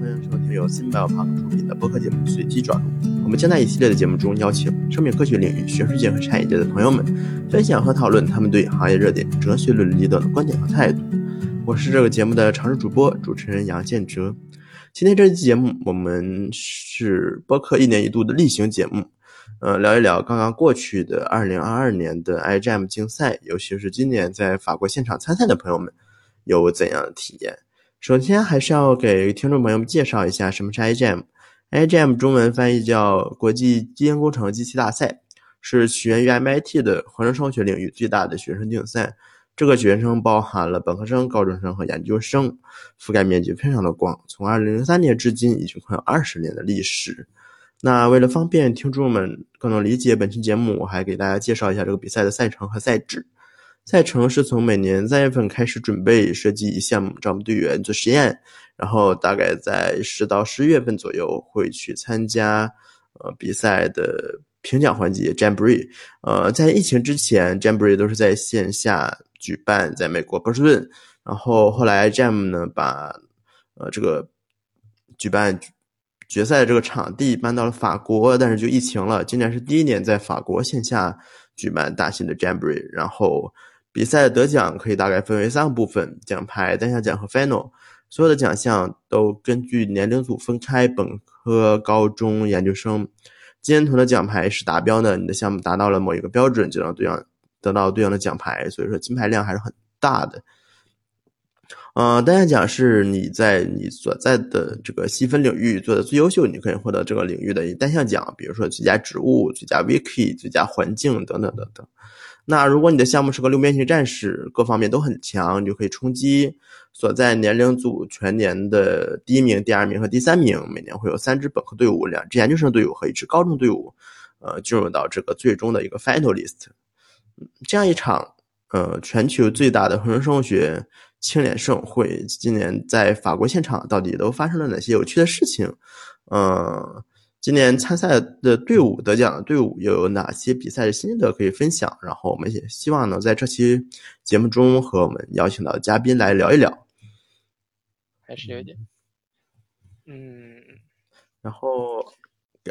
欢迎收听由新白胖出品的播客节目《随机转录》。我们将在一系列的节目中邀请生命科学领域、学术界和产业界的朋友们，分享和讨论他们对行业热点、哲学伦理等的观点和态度。我是这个节目的常驻主播、主持人杨建哲。今天这期节目，我们是播客一年一度的例行节目，呃，聊一聊刚刚过去的2022年的 IGM 竞赛，尤其是今年在法国现场参赛的朋友们有怎样的体验。首先，还是要给听众朋友们介绍一下什么是 IGM。IGM 中文翻译叫国际基因工程机器大赛，是起源于 MIT 的合成生物学领域最大的学生竞赛。这个学生包含了本科生、高中生和研究生，覆盖面积非常的广。从2003年至今，已经快有二十年的历史。那为了方便听众们更能理解本期节目，我还给大家介绍一下这个比赛的赛程和赛制。赛程是从每年三月份开始准备设计一项目，招募队员做实验，然后大概在十到十一月份左右会去参加呃比赛的评奖环节 Jamboree。呃，在疫情之前，Jamboree 都是在线下举办，在美国波士顿。然后后来 Jam 呢把呃这个举办决赛的这个场地搬到了法国，但是就疫情了。今年是第一年在法国线下举办大型的 Jamboree，然后。比赛的得奖可以大概分为三个部分：奖牌、单项奖和 final。所有的奖项都根据年龄组分开，本科、高中、研究生。金人头的奖牌是达标的，你的项目达到了某一个标准，就能对应得到对应的奖牌。所以说金牌量还是很大的。呃，单项奖是你在你所在的这个细分领域做的最优秀，你可以获得这个领域的单项奖，比如说最佳植物、最佳 wiki、最佳环境等等等等。那如果你的项目是个六边形战士，各方面都很强，你就可以冲击所在年龄组全年的第一名、第二名和第三名。每年会有三支本科队伍、两支研究生队伍和一支高中队伍，呃，进入到这个最终的一个 final list。这样一场呃全球最大的合成生物学青年盛会，今年在法国现场到底都发生了哪些有趣的事情？嗯。今年参赛的队伍得奖的队伍又有哪些比赛的心得可以分享？然后我们也希望能在这期节目中和我们邀请到的嘉宾来聊一聊。还是有点，嗯，然后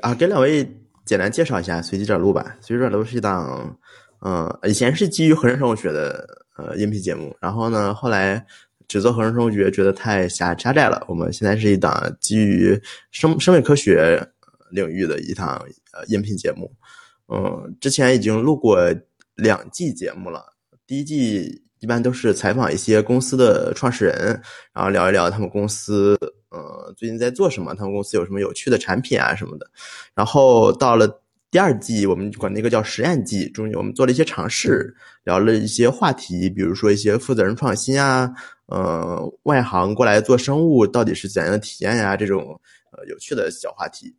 啊，给两位简单介绍一下随机转录吧。随机转录是一档，嗯，以前是基于合成生物学的呃音频节目，然后呢，后来只做合成生物学觉得太狭狭窄了，我们现在是一档基于生生命科学。领域的一档呃音频节目，嗯，之前已经录过两季节目了。第一季一般都是采访一些公司的创始人，然后聊一聊他们公司呃最近在做什么，他们公司有什么有趣的产品啊什么的。然后到了第二季，我们管那个叫实验季，中间我们做了一些尝试，聊了一些话题，比如说一些负责人创新啊，呃，外行过来做生物到底是怎样的体验呀，这种呃有趣的小话题。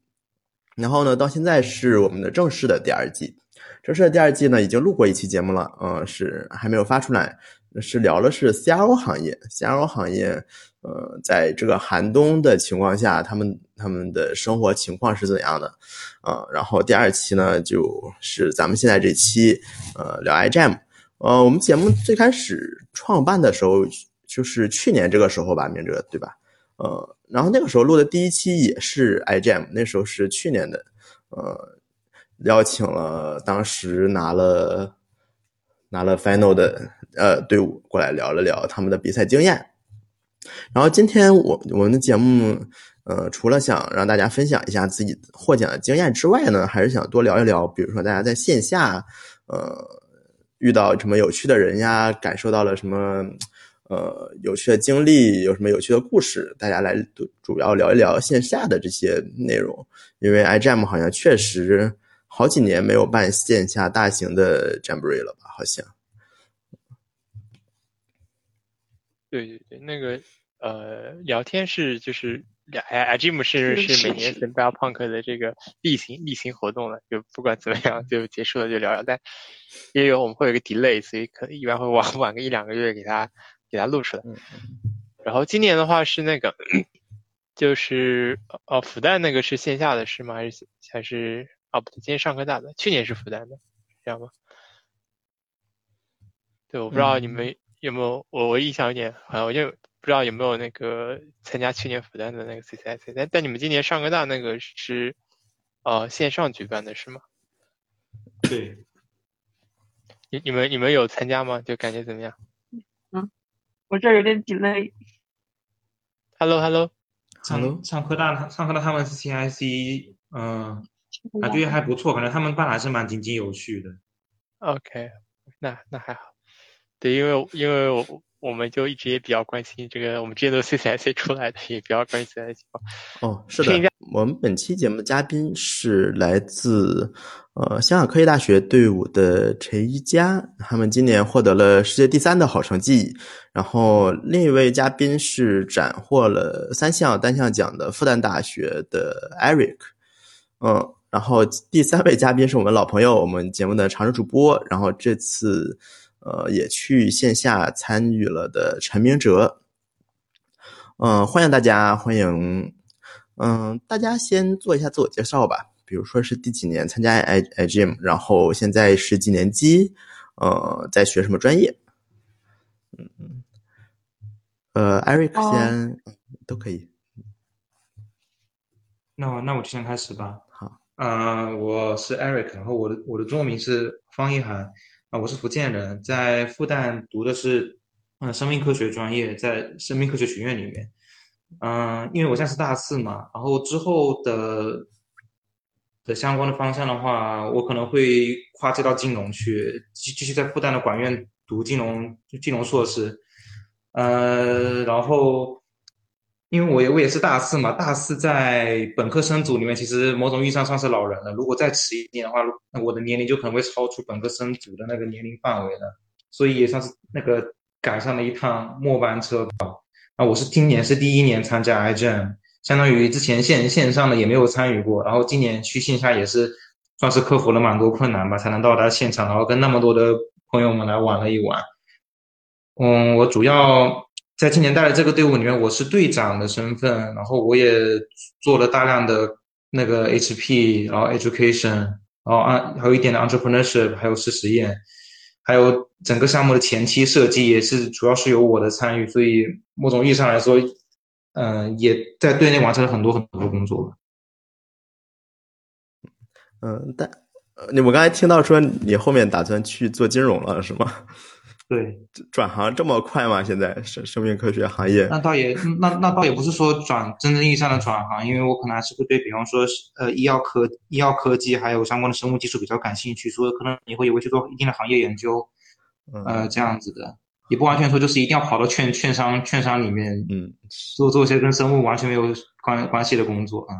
然后呢，到现在是我们的正式的第二季。正式的第二季呢，已经录过一期节目了，呃，是还没有发出来。是聊的是 CRO 行业，CRO 行业，呃，在这个寒冬的情况下，他们他们的生活情况是怎样的？呃，然后第二期呢，就是咱们现在这期，呃，聊 iGEM。呃，我们节目最开始创办的时候，就是去年这个时候吧，明哲对吧？呃。然后那个时候录的第一期也是 iGEM，那时候是去年的，呃，邀请了当时拿了拿了 final 的呃队伍过来聊了聊他们的比赛经验。然后今天我我们的节目，呃，除了想让大家分享一下自己获奖的经验之外呢，还是想多聊一聊，比如说大家在线下，呃，遇到什么有趣的人呀，感受到了什么。呃，有趣的经历有什么有趣的故事？大家来主要聊一聊线下的这些内容，因为 iGEM 好像确实好几年没有办线下大型的 Jamboree 了吧？好像。对对对，那个呃，聊天是就是，i iGEM 是是每年 Cyberpunk 的这个例行例行活动了，就不管怎么样就结束了就聊聊，但也有我们会有一个 delay，所以可能一般会晚晚个一两个月给他。给它录出来，然后今年的话是那个，就是哦，复旦那个是线下的是吗？还是还是哦不对，今天上科大的，去年是复旦的，这样吗？对，我不知道你们有没有，我我印象有点，好像我就不知道有没有那个参加去年复旦的那个 CCIC？但但你们今年上科大那个是呃线上举办的是吗？对。你你们你们有参加吗？就感觉怎么样？嗯，我这有点 delay。Hello Hello Hello，上科大上科大他们是 CIC，嗯，感觉还不错，感觉他们办还是蛮井井有序的。OK，那那还好。对，因为因为我。我们就一直也比较关心这个，我们之前都 CCIC 出来的，也比较关心 CCIC。哦，是的。我们本期节目的嘉宾是来自呃香港科技大学队伍的陈一佳，他们今年获得了世界第三的好成绩。然后另一位嘉宾是斩获了三项单项奖的复旦大学的 Eric。嗯，然后第三位嘉宾是我们老朋友，我们节目的常驻主播。然后这次。呃，也去线下参与了的陈明哲，嗯，欢迎大家，欢迎，嗯，大家先做一下自我介绍吧，比如说是第几年参加 i i gym，然后现在是几年级，呃，在学什么专业？嗯嗯，呃，Eric 先都可以。那我那我就先开始吧。好，嗯，我是 Eric，然后我的我的中文名是方一涵。啊，我是福建人，在复旦读的是嗯生命科学专业，在生命科学学院里面，嗯，因为我现在是大四嘛，然后之后的的相关的方向的话，我可能会跨界到金融去，继继续在复旦的管院读金融就金融硕士，呃，然后。因为我也我也是大四嘛，大四在本科生组里面，其实某种意义上算是老人了。如果再迟一点的话，那我的年龄就可能会超出本科生组的那个年龄范围了，所以也算是那个赶上了一趟末班车吧。啊，我是今年是第一年参加 IGM，相当于之前线线上的也没有参与过，然后今年去线下也是算是克服了蛮多困难吧，才能到达现场，然后跟那么多的朋友们来玩了一玩。嗯，我主要。在今年带的这个队伍里面，我是队长的身份，然后我也做了大量的那个 HP，然后 education，然后啊还有一点的 entrepreneurship，还有试实验，还有整个项目的前期设计也是主要是由我的参与，所以某种意义上来说，嗯，也在队内完成了很多很多工作。嗯，但你我刚才听到说你后面打算去做金融了，是吗？对，转行这么快吗？现在生生命科学行业？那倒也，那那倒也不是说转真正意义上的转行，因为我可能还是会对比方说，呃，医药科、医药科技还有相关的生物技术比较感兴趣，所以可能以后也会去做一定的行业研究，呃，这样子的，也不完全说就是一定要跑到券券商券商里面，嗯，做做一些跟生物完全没有关关系的工作啊，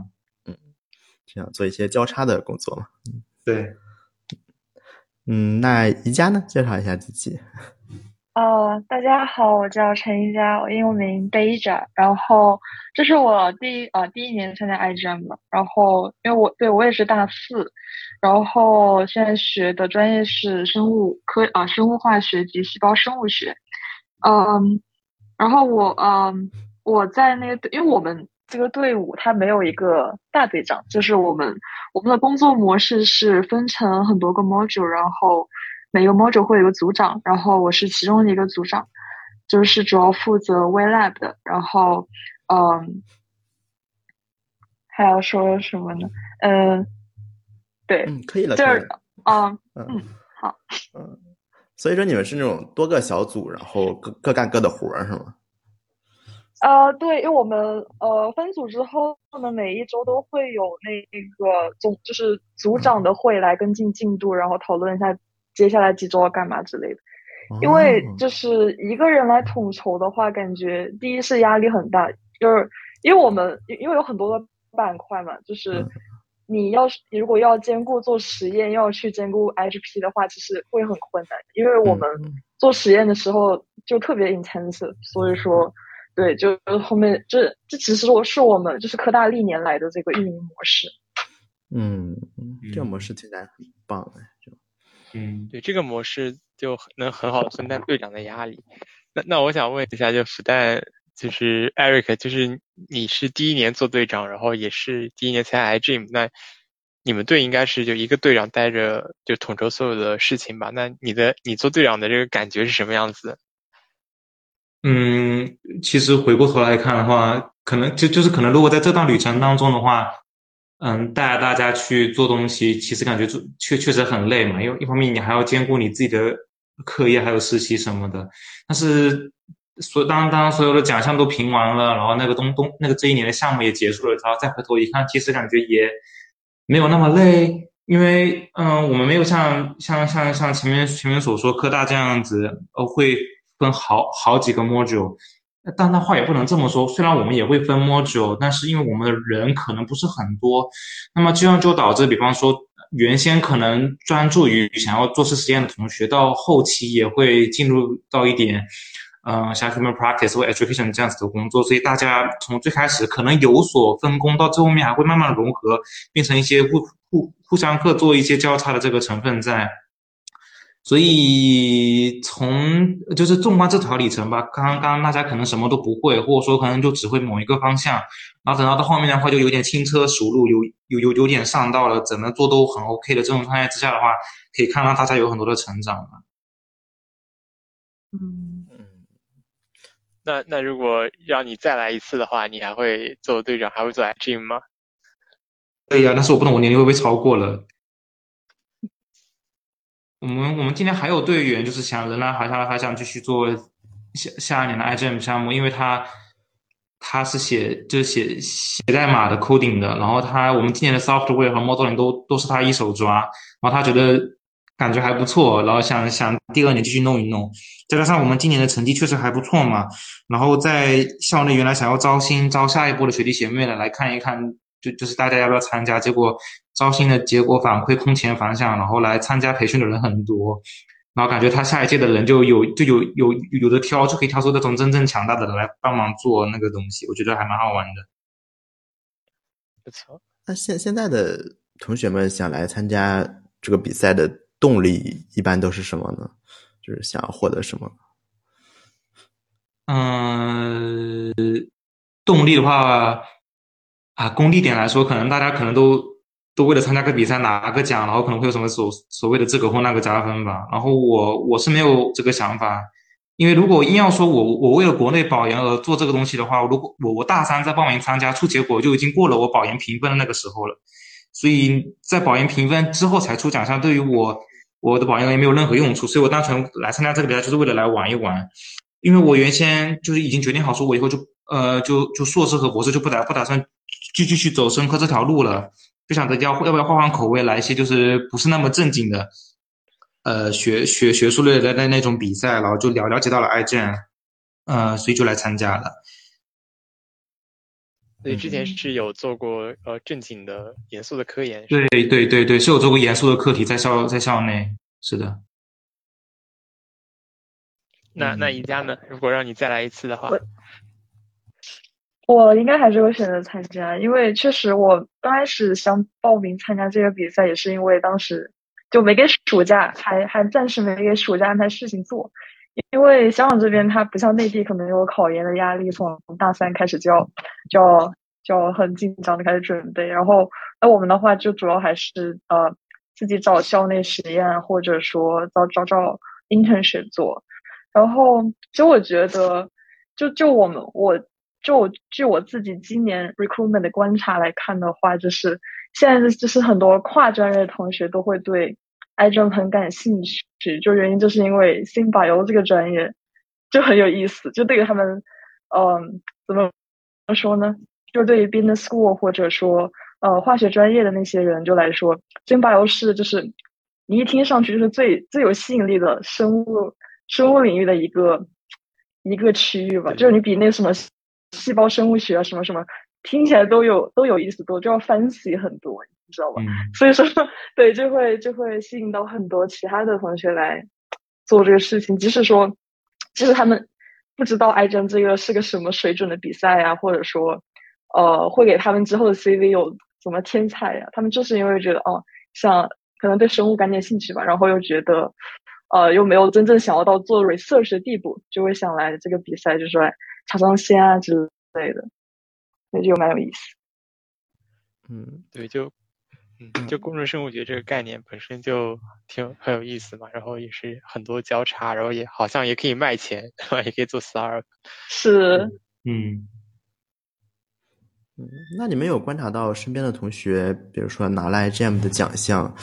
嗯，这样做一些交叉的工作嘛，嗯，对，嗯，那宜家呢？介绍一下自己。呃，大家好，我叫陈一佳，我英文名 Deja，然后这是我第一呃第一年参加 IGM 了，然后因为我对我也是大四，然后现在学的专业是生物科啊生物化学及细胞生物学，嗯，然后我嗯我在那个因为我们这个队伍它没有一个大队长，就是我们我们的工作模式是分成很多个 module，然后。每个 module 会有个组长，然后我是其中的一个组长，就是主要负责 WeLab 的。然后，嗯，还要说什么呢？嗯，对，嗯，可以了，就是嗯嗯，好，嗯，所以说你们是那种多个小组，然后各各干各的活儿，是吗？呃，对，因为我们呃分组之后，我们每一周都会有那个总就是组长的会来跟进进度，然后讨论一下。接下来几周要干嘛之类的，因为就是一个人来统筹的话，感觉第一是压力很大，就是因为我们因为有很多的板块嘛，就是你要是你如果要兼顾做实验，要去兼顾 HP 的话，其实会很困难。因为我们做实验的时候就特别 intense，所以说对，就后面这这其实我是我们就是科大历年来的这个运营模式。嗯，这个模式听起来很棒哎，就。嗯，对这个模式就能很好的分担队长的压力。那那我想问一下，就复旦就是 Eric，就是你是第一年做队长，然后也是第一年参加 iGym，那你们队应该是就一个队长带着就统筹所有的事情吧？那你的你做队长的这个感觉是什么样子？嗯，其实回过头来看的话，可能就就是可能，如果在这段旅程当中的话，嗯，带大家去做东西，其实感觉做确确实很累嘛，因为一方面你还要兼顾你自己的课业，还有实习什么的。但是，所当当所有的奖项都评完了，然后那个东东那个这一年的项目也结束了，然后再回头一看，其实感觉也没有那么累。因为，嗯，我们没有像像像像前面前面所说科大这样子，呃，会分好好几个 module。但那话也不能这么说，虽然我们也会分 module，但是因为我们的人可能不是很多，那么这样就导致，比方说原先可能专注于想要做事实验的同学，到后期也会进入到一点。嗯，像 human practice 或 education 这样子的工作，所以大家从最开始可能有所分工，到最后面还会慢慢融合，变成一些互互互相各做一些交叉的这个成分在。所以从就是纵观这条里程吧，刚刚刚大家可能什么都不会，或者说可能就只会某一个方向，然后等到到后面的话就有点轻车熟路，有有有有点上道了，怎么做都很 OK 的这种状态之下的话，可以看到大家有很多的成长嗯。那那如果让你再来一次的话，你还会做队长，还会做 gym 吗？对呀，但是我不懂我年龄会不会超过了。我们我们今天还有队员，就是想仍然还想还想继续做下下一年的 IGM 项目，因为他他是写就是写写代码的 coding 的，然后他我们今年的 software 和 modeling 都都是他一手抓，然后他觉得。感觉还不错，然后想想第二年继续弄一弄，再加上我们今年的成绩确实还不错嘛，然后在校内原来想要招新招下一波的学弟学妹的来看一看，就就是大家要不要参加？结果招新的结果反馈空前反响，然后来参加培训的人很多，然后感觉他下一届的人就有就有有有的挑，就可以挑出那种真正强大的人来帮忙做那个东西，我觉得还蛮好玩的。不错，那现现在的同学们想来参加这个比赛的。动力一般都是什么呢？就是想要获得什么？嗯，动力的话，啊，功利点来说，可能大家可能都都为了参加个比赛拿个奖，然后可能会有什么所所谓的这个或那个加分吧。然后我我是没有这个想法，因为如果硬要说我我为了国内保研而做这个东西的话，如果我我大三再报名参加，出结果就已经过了我保研评分的那个时候了，所以在保研评分之后才出奖项，对于我。我的保研也没有任何用处，所以我单纯来参加这个比赛就是为了来玩一玩。因为我原先就是已经决定好，说我以后就呃就就硕士和博士就不打不打算继续去走生科这条路了，就想着要要不要换换口味，来一些就是不是那么正经的，呃学学学术类的那那种比赛，然后就了了解到了 IGN，呃，所以就来参加了。所以之前是有做过呃正经的严肃的科研，对对对对，是有做过严肃的课题在校在校内，是的。那那宜家呢？如果让你再来一次的话，我应该还是会选择参加，因为确实我刚开始想报名参加这个比赛，也是因为当时就没给暑假，还还暂时没给暑假安排事情做。因为香港这边它不像内地，可能有考研的压力，从大三开始就要就要就要很紧张的开始准备。然后那我们的话就主要还是呃自己找校内实验，或者说找找找 internship 做。然后其实我觉得，就就我们我就据我自己今年 recruitment 的观察来看的话，就是现在就是很多跨专业的同学都会对。癌症很感兴趣，就原因就是因为 Bio 这个专业就很有意思，就对于他们，嗯，怎么怎么说呢？就对于 Business School 或者说呃化学专业的那些人就来说，Bio 是就是你一听上去就是最最有吸引力的生物生物领域的一个一个区域吧，就是你比那什么细胞生物学啊什么什么听起来都有都有意思多，就要 fancy 很多。你知道吧？所以说，对，就会就会吸引到很多其他的同学来做这个事情。即使说，即使他们不知道癌症这个是个什么水准的比赛呀，或者说，呃，会给他们之后的 CV 有什么天才呀？他们就是因为觉得，哦，像可能对生物感点兴趣吧，然后又觉得，呃，又没有真正想要到做 research 的地步，就会想来这个比赛，就是来尝尝鲜啊之类的，那就蛮有意思。嗯，对，就。嗯，就工程生物学这个概念本身就挺很有意思嘛，然后也是很多交叉，然后也好像也可以卖钱，也可以做 startup。是，嗯。嗯，那你们有观察到身边的同学，比如说拿了 IGM 的奖项，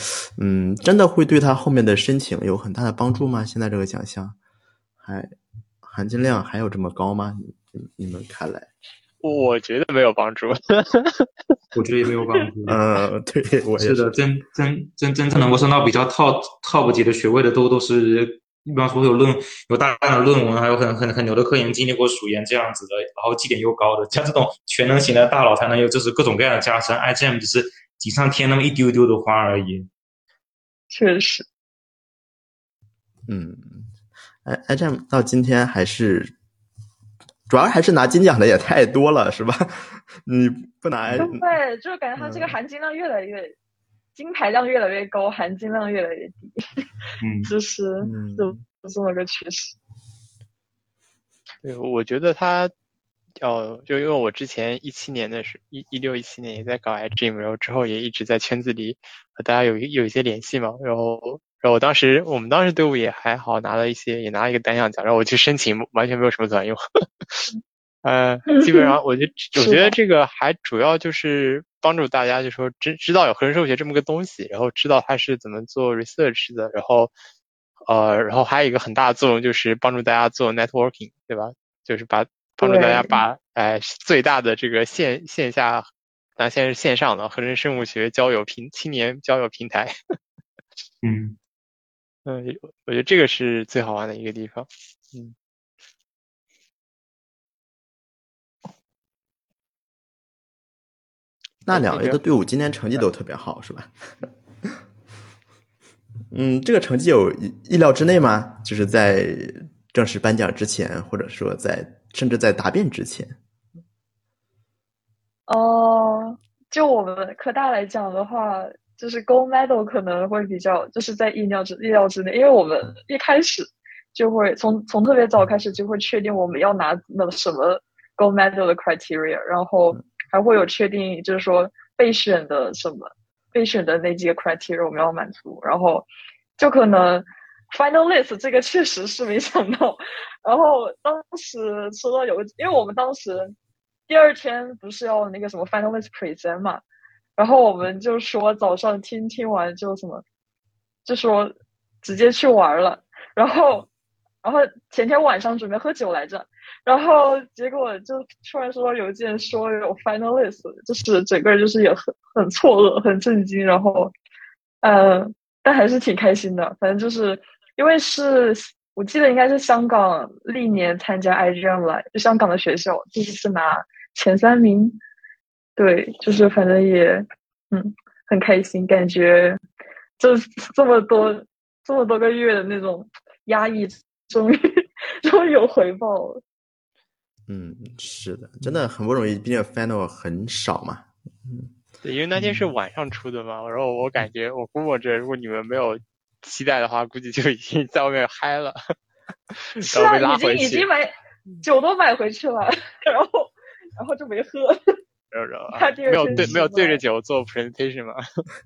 嗯，真的会对他后面的申请有很大的帮助吗？现在这个奖项还含金量还有这么高吗？你们看来？我觉得没有帮助，我觉得也没有帮助。嗯，对，我是的，真真真真正能够升到比较 top top 级的学位的，都都是。比方说有论有大量的论文，还有很很很牛的科研经历过数研这样子的，然后绩点又高的，像这种全能型的大佬才能有，就是各种各样的加深。IGM 只是锦上添那么一丢丢的花而已。确实。嗯，I IGM 到今天还是主要还是拿金奖的也太多了，是吧？你不拿，对，就是感觉它这个含金量越来越。金牌量越来越高，含金量越来越低，嗯，就是就这么个趋势。对，我觉得他哦就因为我之前一七年的时一一六一七年也在搞 IGM，然后之后也一直在圈子里和大家有有一些联系嘛，然后然后我当时我们当时队伍也还好，拿了一些也拿了一个单项奖，然后我去申请完全没有什么卵用。呃，基本上，我觉我觉得这个还主要就是帮助大家，就说知知道有合成生物学这么个东西，然后知道它是怎么做 research 的，然后呃，然后还有一个很大的作用就是帮助大家做 networking，对吧？就是把帮助大家把哎最大的这个线线下，咱现在是线上的合成生物学交友平青年交友平台。嗯嗯，我觉得这个是最好玩的一个地方。嗯。那两位的队伍今天成绩都特别好，是吧？嗯，这个成绩有意料之内吗？就是在正式颁奖之前，或者说在甚至在答辩之前。哦，就我们科大来讲的话，就是 Gold Medal 可能会比较就是在意料之意料之内，因为我们一开始就会从从特别早开始就会确定我们要拿那什么 Gold Medal 的 criteria，然后。还会有确定，就是说备选的什么备选的那几个 criteria 我们要满足，然后就可能 final list 这个确实是没想到。然后当时说到有个，因为我们当时第二天不是要那个什么 final list present 嘛，然后我们就说早上听听完就什么，就说直接去玩了，然后然后前天晚上准备喝酒来着。然后结果就突然收到邮件说有 finalist，就是整个人就是也很很错愕、很震惊。然后，呃，但还是挺开心的。反正就是因为是我记得应该是香港历年参加 IGM 来，就香港的学校第一次拿前三名。对，就是反正也嗯很开心，感觉这这么多这么多个月的那种压抑，终于终于有回报了。嗯，是的，真的很不容易，毕竟 final 很少嘛。嗯，对，因为那天是晚上出的嘛，然后我感觉我估摸着，如果你们没有期待的话，估计就已经在外面嗨了。是啊，已经已经买酒都买回去了，然后然后就没喝。然后没有对 没有对着酒做 presentation 吗？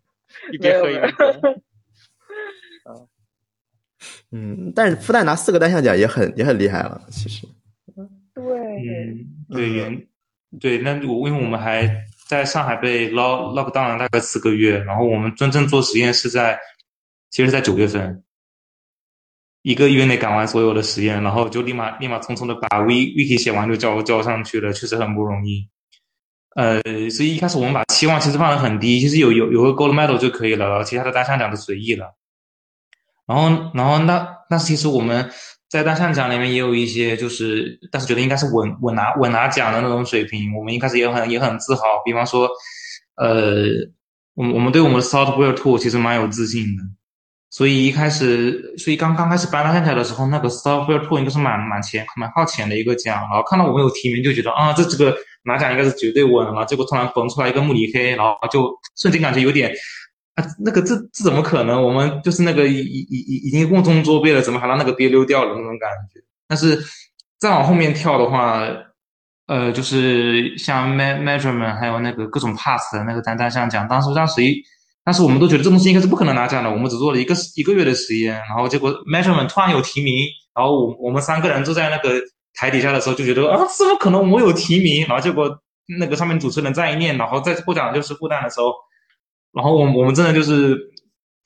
一边喝一边喝。嗯，但是复旦拿四个单项奖也很也很厉害了，其实。对，嗯，对原，对，那我因为我们还在上海被 lock lock down 了大概四个月，然后我们真正做实验是在，其实，在九月份，一个月内赶完所有的实验，然后就立马立马匆匆的把 v wiki 写完就交交上去了，确实很不容易。呃，所以一开始我们把期望其实放的很低，其实有有有个 gold medal 就可以了，然后其他的单项奖都随意了。然后，然后那那其实我们。在单项奖里面也有一些，就是，但是觉得应该是稳稳拿稳拿奖的那种水平。我们一开始也很也很自豪，比方说，呃，我们我们对我们的 software tool 其实蛮有自信的。所以一开始，所以刚刚开始颁单项奖的时候，那个 software tool 应该是蛮蛮前蛮靠前的一个奖。然后看到我们有提名，就觉得啊，这这个拿奖应该是绝对稳了。结果突然蹦出来一个慕尼黑，然后就瞬间感觉有点。啊，那个这这怎么可能？我们就是那个已已已已经瓮中捉鳖了，怎么还让那个鳖溜掉了那种感觉？但是再往后面跳的话，呃，就是像 measurement 还有那个各种 pass 的那个单单项奖，当时当时一但是我们都觉得这东西应该是不可能拿奖的，我们只做了一个一个月的实验，然后结果 measurement 突然有提名，然后我我们三个人坐在那个台底下的时候就觉得啊，怎么可能我有提名？然后结果那个上面主持人再一念，然后再获奖就是复旦的时候，然后我我们真的就是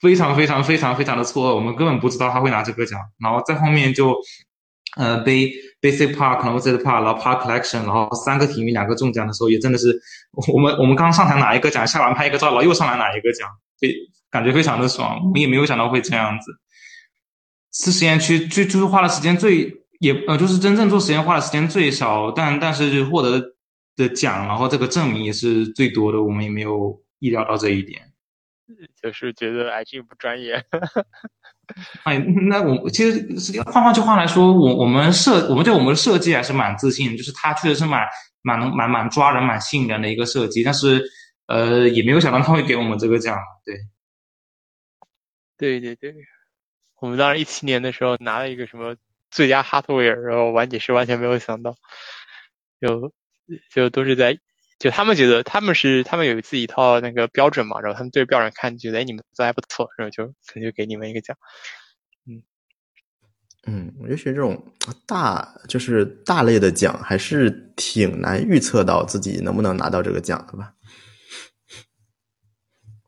非常非常非常非常的错愕，我们根本不知道他会拿这个奖，然后在后面就呃被 basic part、c o n c e p t part，然后 Park collection，然后三个提名两个中奖的时候，也真的是我们我们刚上台拿一个奖，下完拍一个照，然后又上来拿一个奖，非感觉非常的爽，我们也没有想到会这样子。是实验区最就是花的时间最也呃就是真正做实验花的时间最少，但但是获得的奖，然后这个证明也是最多的，我们也没有意料到这一点。就是觉得 IG 不专业。哎，那我其实是换换句话来说，我我们设我们对我们的设计还是蛮自信，就是它确实是蛮蛮能蛮蛮抓人、蛮吸引人的一个设计，但是呃也没有想到他会给我们这个奖，对。对对对，我们当时一七年的时候拿了一个什么最佳 hardware，然后完也是完全没有想到，就就都是在。就他们觉得他们是他们有自己一套那个标准嘛，然后他们对标准看，觉得哎你们做还不错，然后就可能就给你们一个奖。嗯嗯，我觉得这种大就是大类的奖，还是挺难预测到自己能不能拿到这个奖的吧。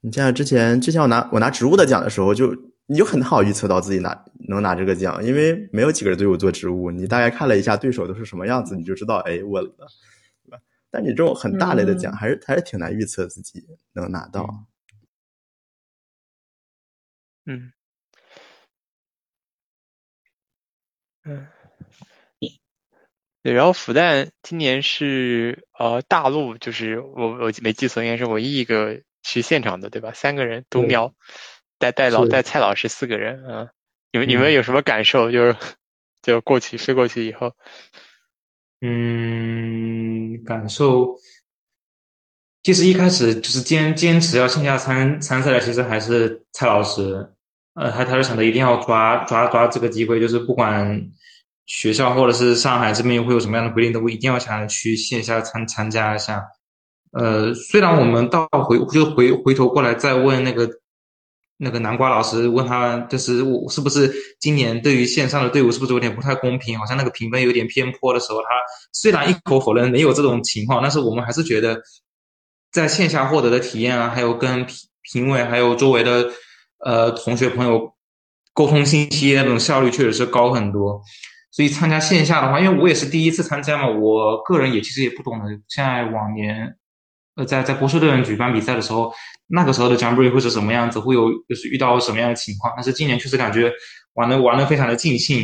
你像之前之前我拿我拿植物的奖的时候，就你就很好预测到自己拿能拿这个奖，因为没有几个人对我做植物，你大概看了一下对手都是什么样子，你就知道哎稳了。对吧但你这种很大类的奖，还是还是挺难预测自己能拿到。嗯，嗯，对。然后复旦今年是呃大陆，就是我我没记错，应该是唯一一个去现场的，对吧？三个人都瞄，带带老带蔡老师四个人啊。你们你们有什么感受？就是就过去飞过去以后。嗯，感受其实一开始就是坚坚持要线下参参赛的，其实还是蔡老师。呃，他他就想着一定要抓抓抓这个机会，就是不管学校或者是上海这边会有什么样的规定，都一定要想去线下参参加一下。呃，虽然我们到回就回回头过来再问那个。那个南瓜老师问他，就是我是不是今年对于线上的队伍是不是有点不太公平？好像那个评分有点偏颇的时候，他虽然一口否认没有这种情况，但是我们还是觉得在线下获得的体验啊，还有跟评评委还有周围的呃同学朋友沟通信息那种效率确实是高很多。所以参加线下的话，因为我也是第一次参加嘛，我个人也其实也不懂的。现在往年呃在在波士顿举办比赛的时候。那个时候的 Jamboree 会是什么样子？会有就是遇到什么样的情况？但是今年确实感觉玩的玩的非常的尽兴，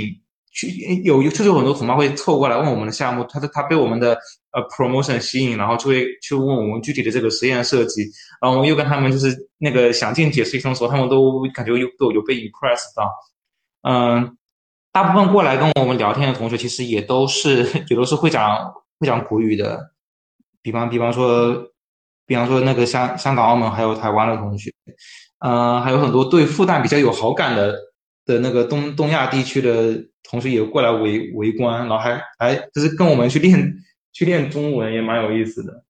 去有确实有很多同伴会凑过来问我们的项目，他他被我们的呃 promotion 吸引，然后就会去问我们具体的这个实验设计，然后我们又跟他们就是那个详尽解释一通，说他们都感觉有有有被 impressed 到。嗯，大部分过来跟我们聊天的同学其实也都是也都是会讲会讲国语的，比方比方说。比方说那个香香港、澳门还有台湾的同学，呃，还有很多对复旦比较有好感的的那个东东亚地区的同学也过来围围观，然后还还就是跟我们去练去练中文，也蛮有意思的。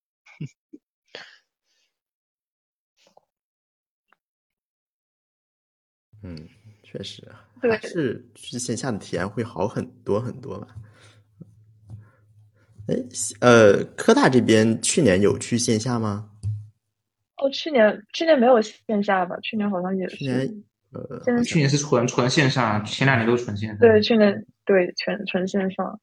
嗯，确实，还是去线下的体验会好很多很多吧。哎，呃，科大这边去年有去线下吗？哦，去年去年没有线下吧？去年好像也是。去年呃，去年是纯纯线上，前两年都是纯线上。对，去年对全纯线上。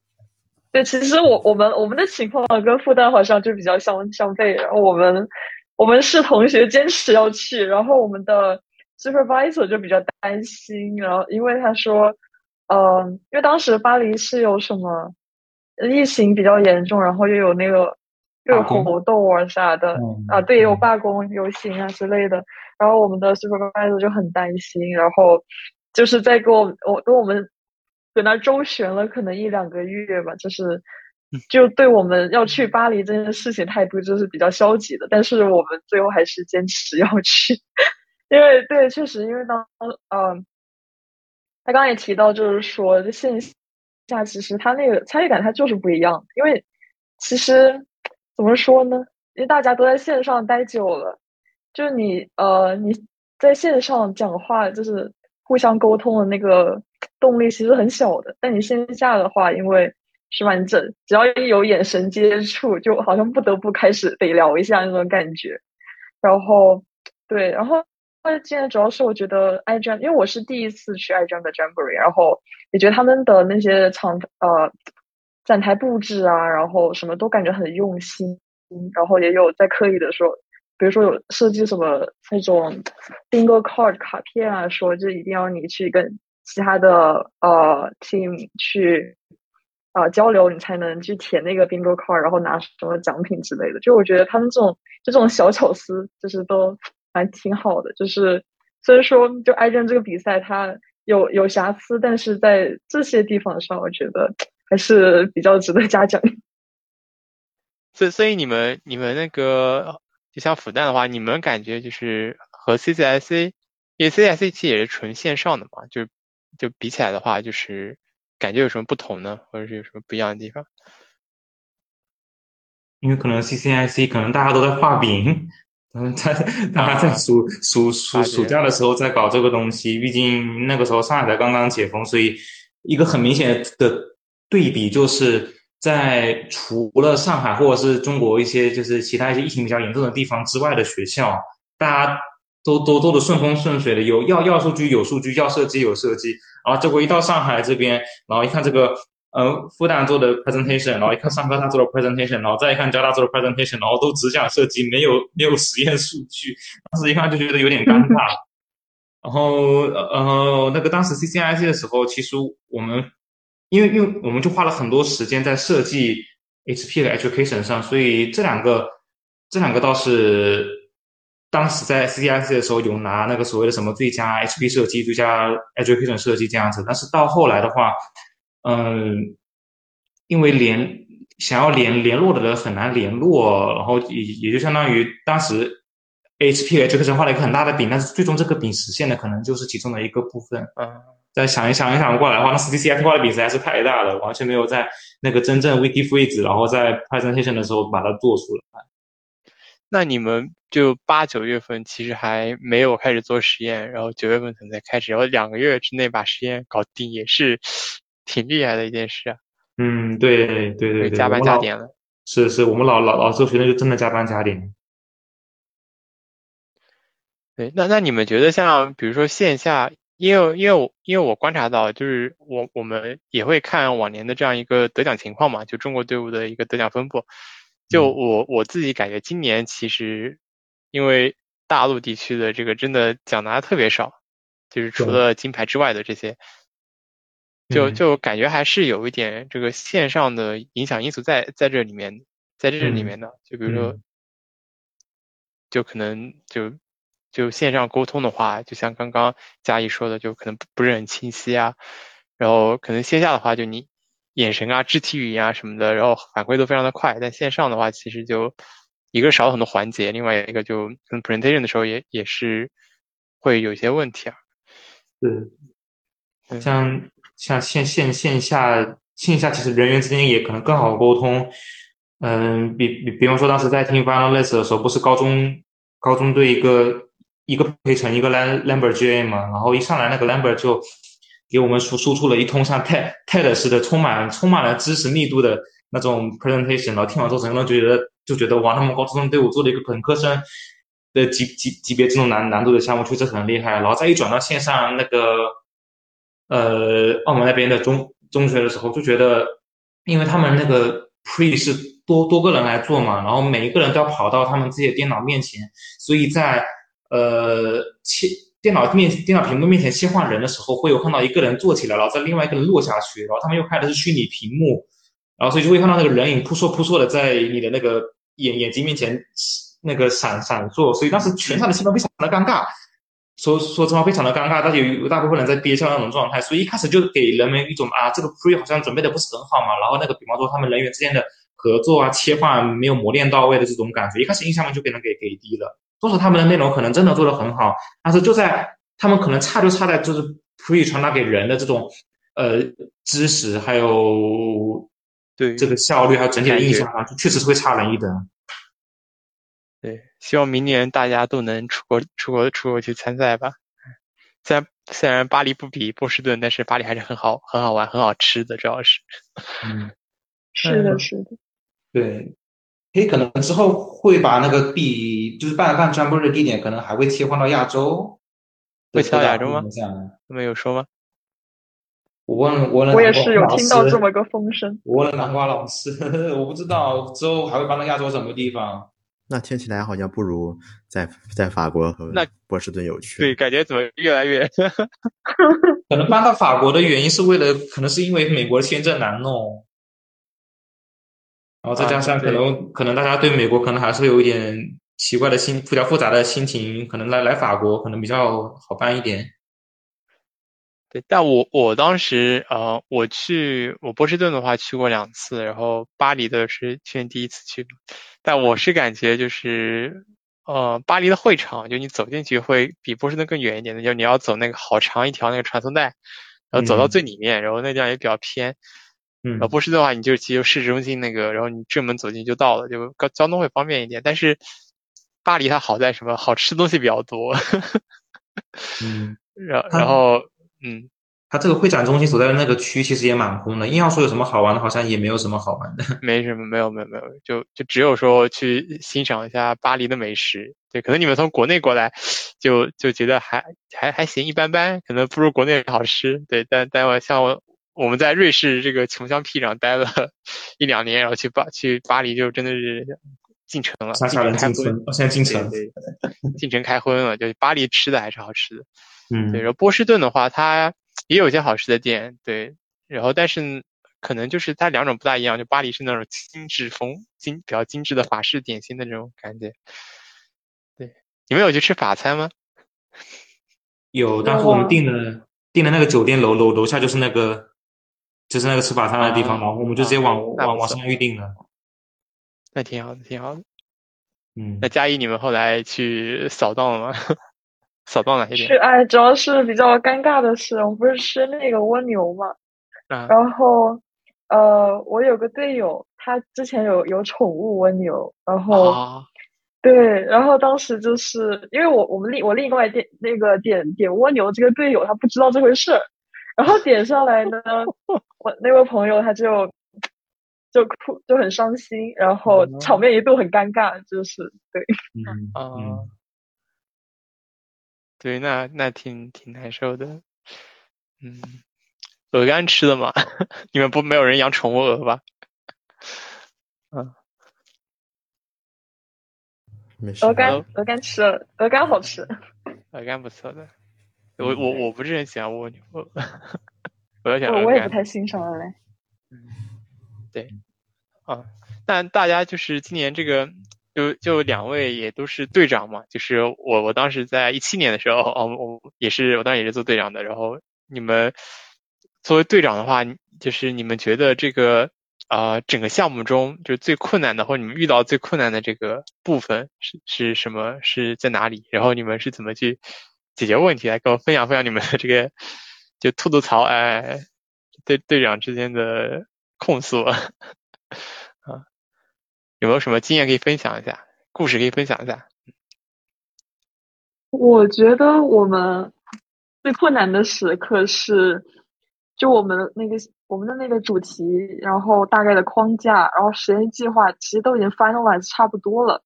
对，其实我我们我们的情况跟复旦好像就比较相相悖。然后我们我们是同学坚持要去，然后我们的 supervisor 就比较担心，然后因为他说，嗯，因为当时巴黎是有什么。疫情比较严重，然后又有那个又有活动啊啥的啊，对，也有罢工、游行啊之类的。然后我们的 supervisor 就很担心，然后就是在跟我我跟我们在那周旋了可能一两个月吧，就是就对我们要去巴黎这件事情态度就是比较消极的。但是我们最后还是坚持要去，因为对，确实因为当嗯，他刚刚也提到，就是说线。下其实他那个参与感他就是不一样，因为其实怎么说呢？因为大家都在线上待久了，就是你呃你在线上讲话，就是互相沟通的那个动力其实很小的，但你线下的话，因为是完整，只要一有眼神接触，就好像不得不开始得聊一下那种感觉。然后对，然后今年主要是我觉得 iJam，因为我是第一次去 iJam 的 Jamboree，然后也觉得他们的那些场呃展台布置啊，然后什么都感觉很用心，然后也有在刻意的说。比如说有设计什么那种 bingo card 卡片啊，说就一定要你去跟其他的呃 team 去啊交流，你才能去填那个 bingo card，然后拿什么奖品之类的。就我觉得他们这种就这种小巧思，就是都还挺好的。就是虽然说就 i 证这个比赛它有有瑕疵，但是在这些地方上，我觉得还是比较值得嘉奖。所以，所以你们你们那个。就像复旦的话，你们感觉就是和 CCIC，因为 CCIC 其实也是纯线上的嘛，就就比起来的话，就是感觉有什么不同呢，或者是有什么不一样的地方？因为可能 CCIC 可能大家都在画饼，嗯，在大家在暑暑暑暑假的时候在搞这个东西，毕竟那个时候上海才刚刚解封，所以一个很明显的对比就是。在除了上海或者是中国一些就是其他一些疫情比较严重的地方之外的学校，大家都都做的顺风顺水的，有要要数据有数据，要设计有设计。然后结果一到上海这边，然后一看这个呃复旦做的 presentation，然后一看上科大做的 presentation，然后再一看交大做的 presentation，然后都只讲设计，没有没有实验数据，当时一看就觉得有点尴尬。然后呃那个当时 CCIC 的时候，其实我们。因为，因为我们就花了很多时间在设计 HP 的 Education 上，所以这两个，这两个倒是当时在 CDIC 的时候有拿那个所谓的什么最佳 HP 设计、最佳 Education 设计这样子。但是到后来的话，嗯，因为联想要联联络的人很难联络，然后也也就相当于当时 HP Education 画了一个很大的饼，但是最终这个饼实现的可能就是其中的一个部分。嗯。再想一想一想过来的话，那 CCIT 画的饼实在是太大了，完全没有在那个真正 Wiki Freeze，然后在 Presentation 的时候把它做出来。那你们就八九月份其实还没有开始做实验，然后九月份可能才开始，然后两个月之内把实验搞定，也是挺厉害的一件事啊。嗯，对对对对，加班加点了。是是，我们老老老师学生就真的加班加点。对，那那你们觉得像比如说线下？因为因为我因为我观察到，就是我我们也会看往年的这样一个得奖情况嘛，就中国队伍的一个得奖分布。就我我自己感觉，今年其实因为大陆地区的这个真的奖拿的特别少，就是除了金牌之外的这些，就就感觉还是有一点这个线上的影响因素在在这里面，在这里面的。就比如说，就可能就。就线上沟通的话，就像刚刚嘉怡说的，就可能不是很清晰啊。然后可能线下的话，就你眼神啊、肢体语言啊什么的，然后反馈都非常的快。但线上的话，其实就一个少了很多环节，另外一个就可能 presentation 的时候也也是会有一些问题啊。是，像像线线线下线下，其实人员之间也可能更好沟通。嗯，比比比方说，当时在听 Final List 的时候，不是高中高中对一个。一个陪成一个 Lam Lambert GA 嘛，然后一上来那个 Lambert 就给我们输输出了一通像 TED TED 似的，充满充满了知识密度的那种 presentation，然后听完之后，整个人就觉得就觉得哇，那么高中队伍做了一个本科生的级级级别这种难难度的项目，确实很厉害。然后再一转到线上那个呃澳门那边的中中学的时候，就觉得因为他们那个 pre 是多多个人来做嘛，然后每一个人都要跑到他们自己的电脑面前，所以在呃，切电脑面电脑屏幕面前切换人的时候，会有看到一个人坐起来，然后在另外一个人落下去，然后他们又开的是虚拟屏幕，然后所以就会看到那个人影扑朔扑朔的在你的那个眼眼睛面前那个闪闪烁，所以当时全场的气氛非常的尴尬，说说实话非常的尴尬，但是有有大部分人在憋笑那种状态，所以一开始就给人们一种啊这个 pre 好像准备的不是很好嘛，然后那个比方说他们人员之间的合作啊切换没有磨练到位的这种感觉，一开始印象就给人给给低了。多少他们的内容可能真的做的很好，但是就在他们可能差就差在就是 pre 传达给人的这种呃知识，还有对这个效率，还有整体的印象上，确实是会差人一等。对，希望明年大家都能出国、出国、出国去参赛吧。虽然虽然巴黎不比波士顿，但是巴黎还是很好、很好玩、很好吃的，主要是。嗯，是的，是的。对，诶，可能之后会把那个地，就是办办专播的地点，可能还会切换到亚洲。会切到亚洲吗？他们有说吗？我问，我我也是有听到这么个风声。我问南瓜老师，我不知道之后还会搬到亚洲什么地方。那听起来好像不如在在法国和波士顿有趣。对，感觉怎么越来越？可能搬到法国的原因是为了，可能是因为美国的签证难弄，然后再加上可能可能大家对美国可能还是有一点奇怪的心，比较复杂的心情，可能来来法国可能比较好办一点。对，但我我当时呃，我去我波士顿的话去过两次，然后巴黎的是去年第一次去，但我是感觉就是呃，巴黎的会场就你走进去会比波士顿更远一点的，就你要走那个好长一条那个传送带，然后走到最里面，然后那地方也比较偏，嗯，然后波士顿的话你就其实市中心那个，然后你正门走进就到了，就交通会方便一点，但是巴黎它好在什么？好吃的东西比较多，嗯，然然后。嗯，它这个会展中心所在的那个区其实也蛮空的，硬要说有什么好玩的，好像也没有什么好玩的。没什么，没有，没有，没有，就就只有说去欣赏一下巴黎的美食。对，可能你们从国内过来，就就觉得还还还行，一般般，可能不如国内好吃。对，但但我像我我们在瑞士这个穷乡僻壤待了 一两年，然后去巴去巴黎就真的是进城了，进城开荤，现在进城，对，进城开荤了。就巴黎吃的还是好吃的。嗯，对，然后波士顿的话，它也有一些好吃的店，对，然后但是可能就是它两种不大一样，就巴黎是那种精致风精比较精致的法式点心的那种感觉。对，你们有去吃法餐吗？有，当时我们订的订的那个酒店楼楼楼下就是那个就是那个吃法餐的地方，然后我们就直接网网网上预定了。那挺好的，挺好的。嗯，那嘉怡你们后来去扫荡了吗？扫到哪些点？是哎，主要是比较尴尬的是，我们不是吃那个蜗牛嘛，然后呃，我有个队友，他之前有有宠物蜗牛，然后对，然后当时就是因为我我们另我另外点那个点点蜗牛这个队友他不知道这回事，然后点上来呢，我那位朋友他就就哭就很伤心，然后场面一度很尴尬，就是对，嗯。对，那那挺挺难受的。嗯，鹅肝吃的吗？你们不没有人养宠物鹅吧？嗯，鹅肝鹅肝吃了，鹅肝好吃。鹅肝不错的，我我我不是很喜欢蜗牛，我要想我也不太欣赏了嘞。嗯，对，啊，但大家就是今年这个。就就两位也都是队长嘛，就是我我当时在一七年的时候，哦，我也是我当时也是做队长的。然后你们作为队长的话，就是你们觉得这个啊整个项目中就是最困难的，或者你们遇到最困难的这个部分是是什么？是在哪里？然后你们是怎么去解决问题？来跟我分享分享你们的这个就吐吐槽，哎，队队长之间的控诉。有没有什么经验可以分享一下？故事可以分享一下？我觉得我们最困难的时刻是，就我们那个我们的那个主题，然后大概的框架，然后实验计划，其实都已经 finalize 差不多了。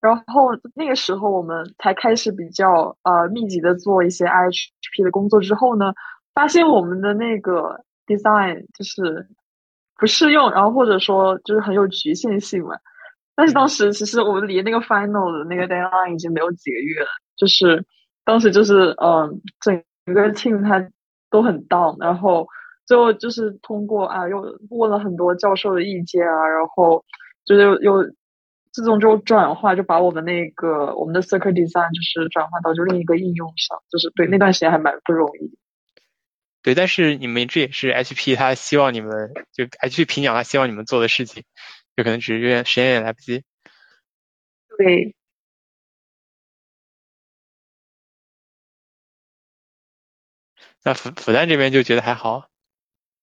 然后那个时候我们才开始比较呃密集的做一些 IHP 的工作。之后呢，发现我们的那个 design 就是。不适用，然后或者说就是很有局限性嘛。但是当时其实我们离那个 final 的那个 deadline 已经没有几个月了，就是当时就是嗯，整个 team 它都很 down，然后最后就是通过啊，又问了很多教授的意见啊，然后就是又自动就转化，就把我们那个我们的 circuit design 就是转换到就另一个应用上，就是对那段时间还蛮不容易。对，但是你们这也是 HP，他希望你们就 HP 评奖，他希望你们做的事情，就可能只是有点时间也来不及。对。那复复旦这边就觉得还好。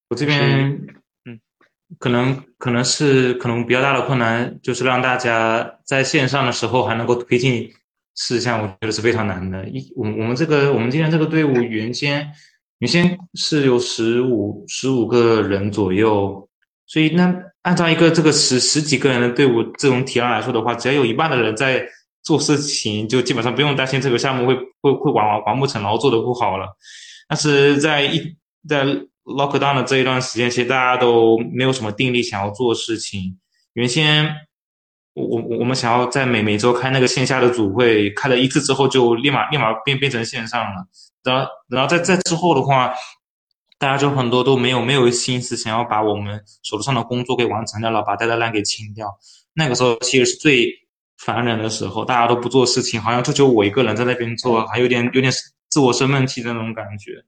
我这边，嗯，可能可能是可能比较大的困难，就是让大家在线上的时候还能够推进事项，我觉得是非常难的。一我我们这个我们今天这个队伍原先原先是有十五十五个人左右，所以那按照一个这个十十几个人的队伍这种体量来说的话，只要有一半的人在做事情，就基本上不用担心这个项目会会会完完不成，然后做的不好了。但是在一在 lockdown 的这一段时间，其实大家都没有什么定力想要做事情。原先我我我们想要在每每周开那个线下的组会，开了一次之后就立马立马变变成线上了。然后然后在在之后的话，大家就很多都没有没有心思想要把我们手头上的工作给完成掉了，把 deadline 给清掉。那个时候其实是最烦人的时候，大家都不做事情，好像就只有我一个人在那边做，还有点有点自我生闷气的那种感觉。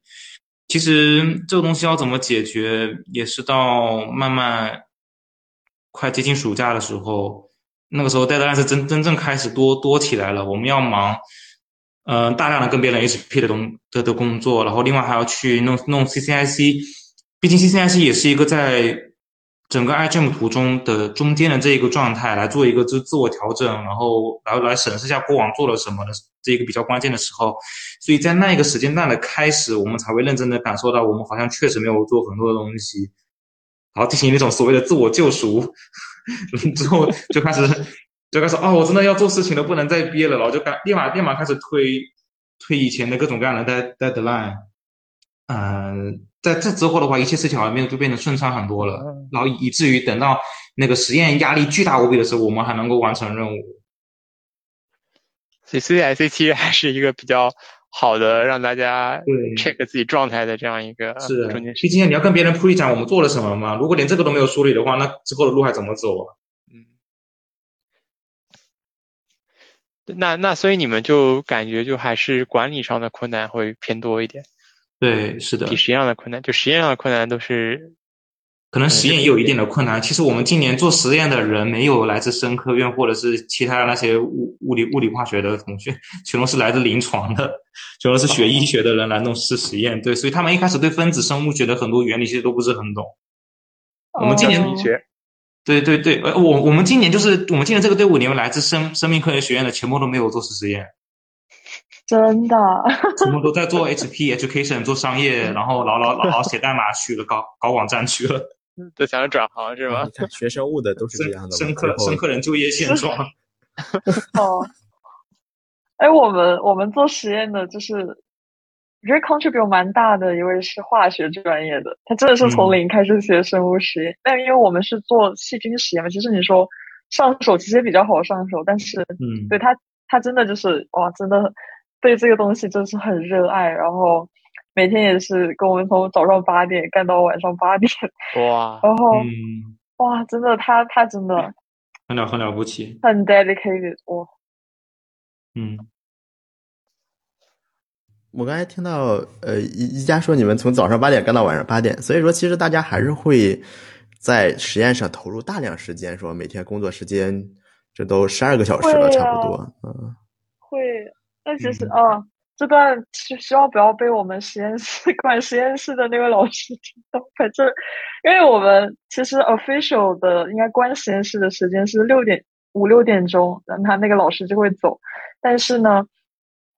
其实这个东西要怎么解决，也是到慢慢快接近暑假的时候，那个时候 deadline 是真真正开始多多起来了。我们要忙，嗯，大量的跟别人 HP 的东的的工作，然后另外还要去弄弄 CCIC，毕竟 CCIC 也是一个在整个 IGM 图中的中间的这一个状态，来做一个自自我调整，然后然后来审视一下过往做了什么的这一个比较关键的时候。所以在那一个时间段的开始，我们才会认真的感受到，我们好像确实没有做很多的东西，然后进行那种所谓的自我救赎，之后就开始就开始哦，我真的要做事情了，不能再憋了，然后就干立马立马开始推推以前的各种各样的 dead deadline，嗯，在这之后的话，一切事情好像变就变得顺畅很多了，然后以至于等到那个实验压力巨大无比的时候，我们还能够完成任务。所以 CCIC 其实还是一个比较好的让大家 check 自己状态的这样一个是中间时毕竟你要跟别人 pre 讲我们做了什么嘛，如果连这个都没有梳理的话，那之后的路还怎么走啊？那那所以你们就感觉就还是管理上的困难会偏多一点，对，是的比，实验上的困难，就实验上的困难都是可能实验也有一定的困难。其实我们今年做实验的人没有来自生科院或者是其他那些物物理物理化学的同学，全都是来自临床的，全都是学医学的人来弄试实验。对，所以他们一开始对分子生物学的很多原理其实都不是很懂。我们今年哦学对对对，呃，我我们今年就是我们今年这个队伍里面来自生生命科学学院的全部都没有做实实验，真的，全部都在做 HP education 做商业，然后老老老老写代码去了，搞搞网站去了，都想着转行是吧你？看学生物的都是这样的嘛，深刻深刻人就业现状。哦，哎，我们我们做实验的，就是我觉得 contribute 蛮大的一位是化学专业的，他真的是从嗯。零开始学生物实验。但因为我们是做细菌实验嘛，其实你说上手其实也比较好上手，但是嗯，对他他真的就是哇，真的对这个东西真是很热爱，然后每天也是跟我们从早上八点干到晚上八点，哇，然后、嗯，哇，真的他他真的很了很了不起，很 dedicated 哇。嗯，我刚才听到，呃，一一家说你们从早上八点干到晚上八点，所以说其实大家还是会在实验上投入大量时间，说每天工作时间这都十二个小时了，差不多，嗯，会，那其实嗯啊，这段希希望不要被我们实验室 管实验室的那位老师听到。反正，因为我们其实 official 的应该关实验室的时间是六点五六点钟，然后他那个老师就会走。但是呢，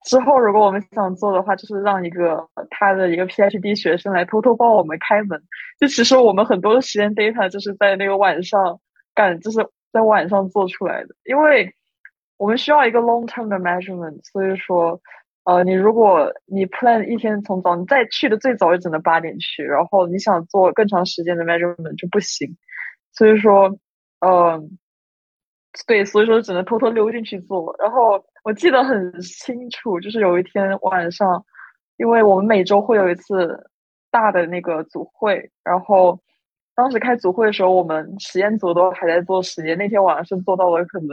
之后如果我们想做的话，就是让一个他的一个 PhD 学生来偷偷帮我们开门。就其实我们很多的实验 data 就是在那个晚上干，就是在晚上做出来的，因为我们需要一个 long term 的 measurement，所以说，呃，你如果你 plan 一天从早，你再去的最早也只能八点去，然后你想做更长时间的 measurement 就不行，所以说，呃，对，所以说只能偷偷溜进去做。然后我记得很清楚，就是有一天晚上，因为我们每周会有一次大的那个组会，然后当时开组会的时候，我们实验组都还在做实验。那天晚上是做到了可能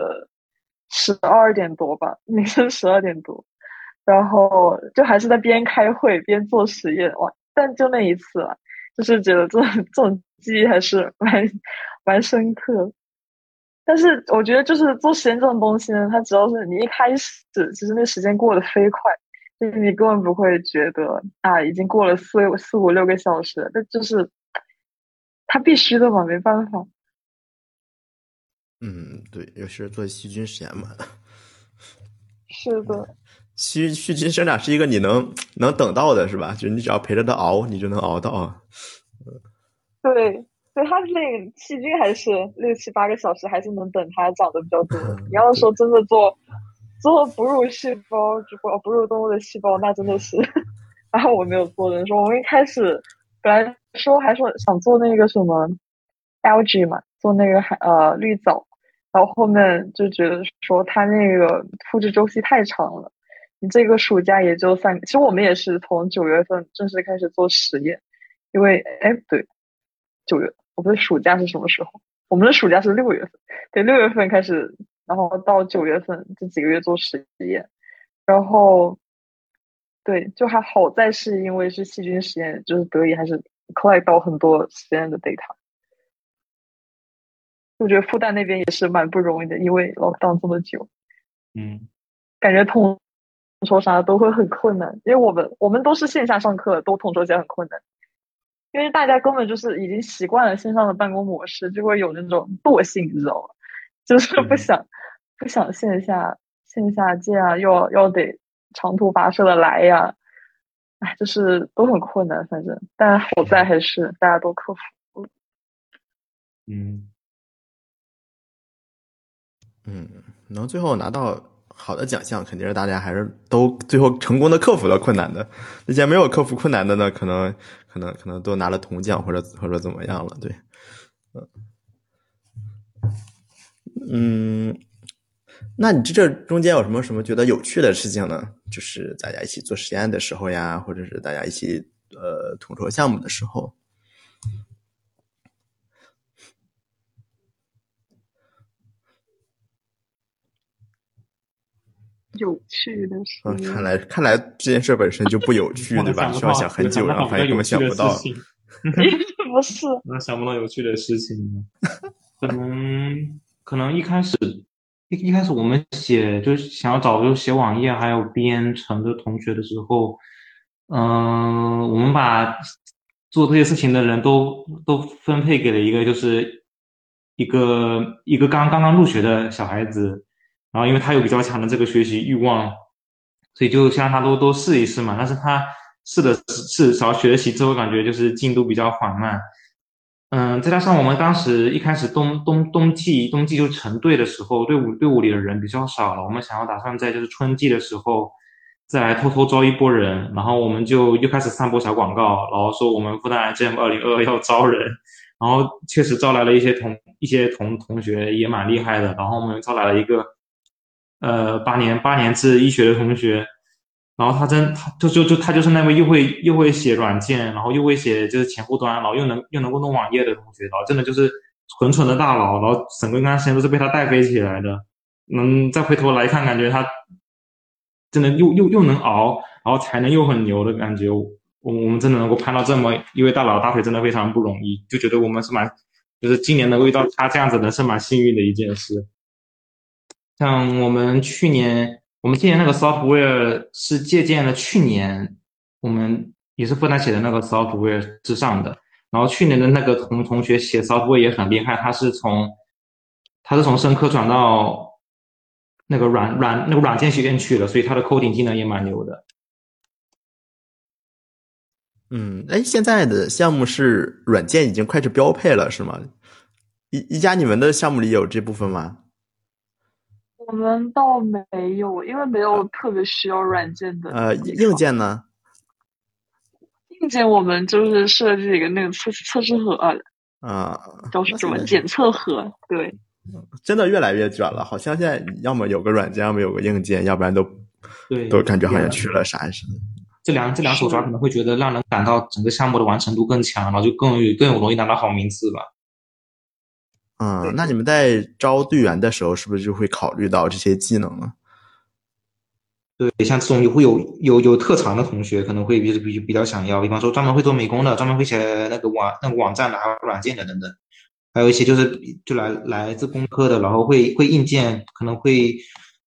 十二点多吧，凌晨十二点多，然后就还是在边开会边做实验哇！但就那一次，就是觉得这 这种记忆还是蛮蛮深刻。但是我觉得，就是做实验这种东西呢，它只要是你一开始，其实那时间过得飞快，就是你根本不会觉得啊，已经过了四四五六个小时，那就是它必须的嘛，没办法。嗯，对，尤其是做细菌实验嘛。是的。细细菌生长是一个你能能等到的，是吧？就是你只要陪着它熬，你就能熬到。对，对，它那个细菌还是六七八个小时，还是能等它长得比较多。你要说真的做做哺乳细胞，就不哺乳动物的细胞，那真的是，然后我没有做人。说我们一开始本来说还说想做那个什么 algae 嘛，做那个海呃绿藻，然后后面就觉得说它那个复制周期太长了。你这个暑假也就三，其实我们也是从九月份正式开始做实验，因为哎对，九月我们的暑假是什么时候？我们的暑假是六月份，对，六月份开始，然后到九月份这几个月做实验，然后对，就还好在是因为是细菌实验，就是得以还是 collect 到很多实验的 data。我觉得复旦那边也是蛮不容易的，因为 lockdown 这么久，嗯，感觉同。说啥都会很困难，因为我们我们都是线下上课，都统筹起来很困难，因为大家根本就是已经习惯了线上的办公模式，就会有那种惰性，你知道吗？就是 不想不想线下线下见啊，又要要得长途跋涉的来呀，哎，就是都很困难，反正，但好在还是大家都克服。嗯嗯，能最后拿到。好的奖项肯定是大家还是都最后成功的克服了困难的，那些没有克服困难的呢，可能可能可能都拿了铜奖或者或者怎么样了，对，嗯嗯，那你这这中间有什么什么觉得有趣的事情呢？就是大家一起做实验的时候呀，或者是大家一起呃统筹项目的时候。有趣的事，看来看来这件事本身就不有趣，对吧？需要想很久，然后发现根本想不到。不是，那想不到有趣的事情。可能可能一开始一一开始我们写就是想要找就写网页还有编程的同学的时候，嗯，我们把做这些事情的人都都分配给了一个就是一个一个刚刚刚入学的小孩子。然后，因为他有比较强的这个学习欲望，所以就先让他多多试一试嘛。但是他试的是少学习之后，感觉就是进度比较缓慢。嗯，再加上我们当时一开始冬冬冬季冬季就成队的时候，队伍队伍里的人比较少了。我们想要打算在就是春季的时候再来偷偷招一波人，然后我们就又开始散播小广告，然后说我们复旦 GM 二零二二要招人。然后确实招来了一些同一些同同学也蛮厉害的。然后我们又招来了一个。呃，八年八年制医学的同学，然后他真他就就就他就是那位又会又会写软件，然后又会写就是前后端，然后又能又能够弄网页的同学，然后真的就是纯纯的大佬，然后整个那段时间都是被他带飞起来的。嗯，再回头来看，感觉他真的又又又能熬，然后才能又很牛的感觉。我我们真的能够攀到这么一位大佬大腿，真的非常不容易，就觉得我们是蛮就是今年能够遇到他这样子的，是蛮幸运的一件事。像我们去年，我们今年那个 software 是借鉴了去年我们也是复旦写的那个 software 之上的。然后去年的那个同同学写 software 也很厉害，他是从他是从生科转到那个软软那个软件学院去了，所以他的 coding 技能也蛮牛的。嗯，哎，现在的项目是软件已经快是标配了，是吗？一一家你们的项目里有这部分吗？我们倒没有，因为没有特别需要软件的。呃，硬件呢？硬件我们就是设计一个那个测测试盒啊，叫什么检测盒？对，真的越来越卷了，好像现在要么有个软件，要么有个硬件，要不然都对，都感觉好像缺了啥似的。这两这两手抓可能会觉得让人感到整个项目的完成度更强，然后就更有更有容易拿到好名次吧。嗯，那你们在招队员的时候，是不是就会考虑到这些技能呢？对，像这种有会有有有特长的同学，可能会比比比较想要。比方说，专门会做美工的，专门会写那个网那个网站的，还有软件的等等。还有一些就是就来来自工科的，然后会会硬件，可能会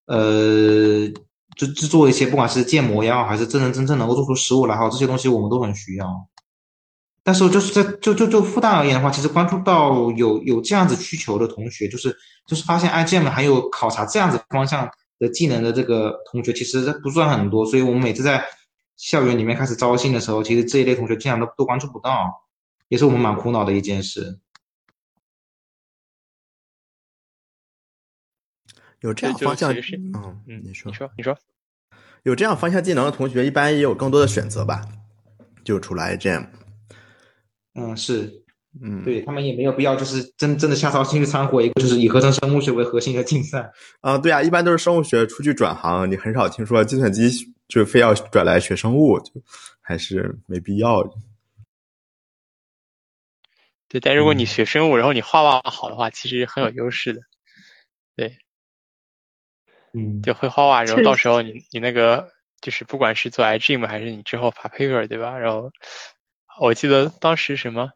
呃就制作一些，不管是建模也好，还是真人真正能够做出实物来好，这些东西我们都很需要。但是就是在就就就复旦而言的话，其实关注到有有这样子需求的同学，就是就是发现 IGM 还有考察这样子方向的技能的这个同学，其实不算很多。所以我们每次在校园里面开始招新的时候，其实这一类同学经常都都关注不到，也是我们蛮苦恼的一件事。有这样方向，嗯嗯，你说，你说，你说，有这样方向技能的同学，一般也有更多的选择吧？就除了 IGM，嗯，是，嗯，对他们也没有必要，就是真真的下操心去参和一个就是以合成生物学为核心的竞赛。啊，对啊，一般都是生物学出去转行，你很少听说计算机就非要转来学生物，就还是没必要。对，但如果你学生物，然后你画画好的话，其实很有优势的。对。嗯，就会画画，然后到时候你你那个就是不管是做 IGM 还是你之后发 paper 对吧？然后我记得当时什么，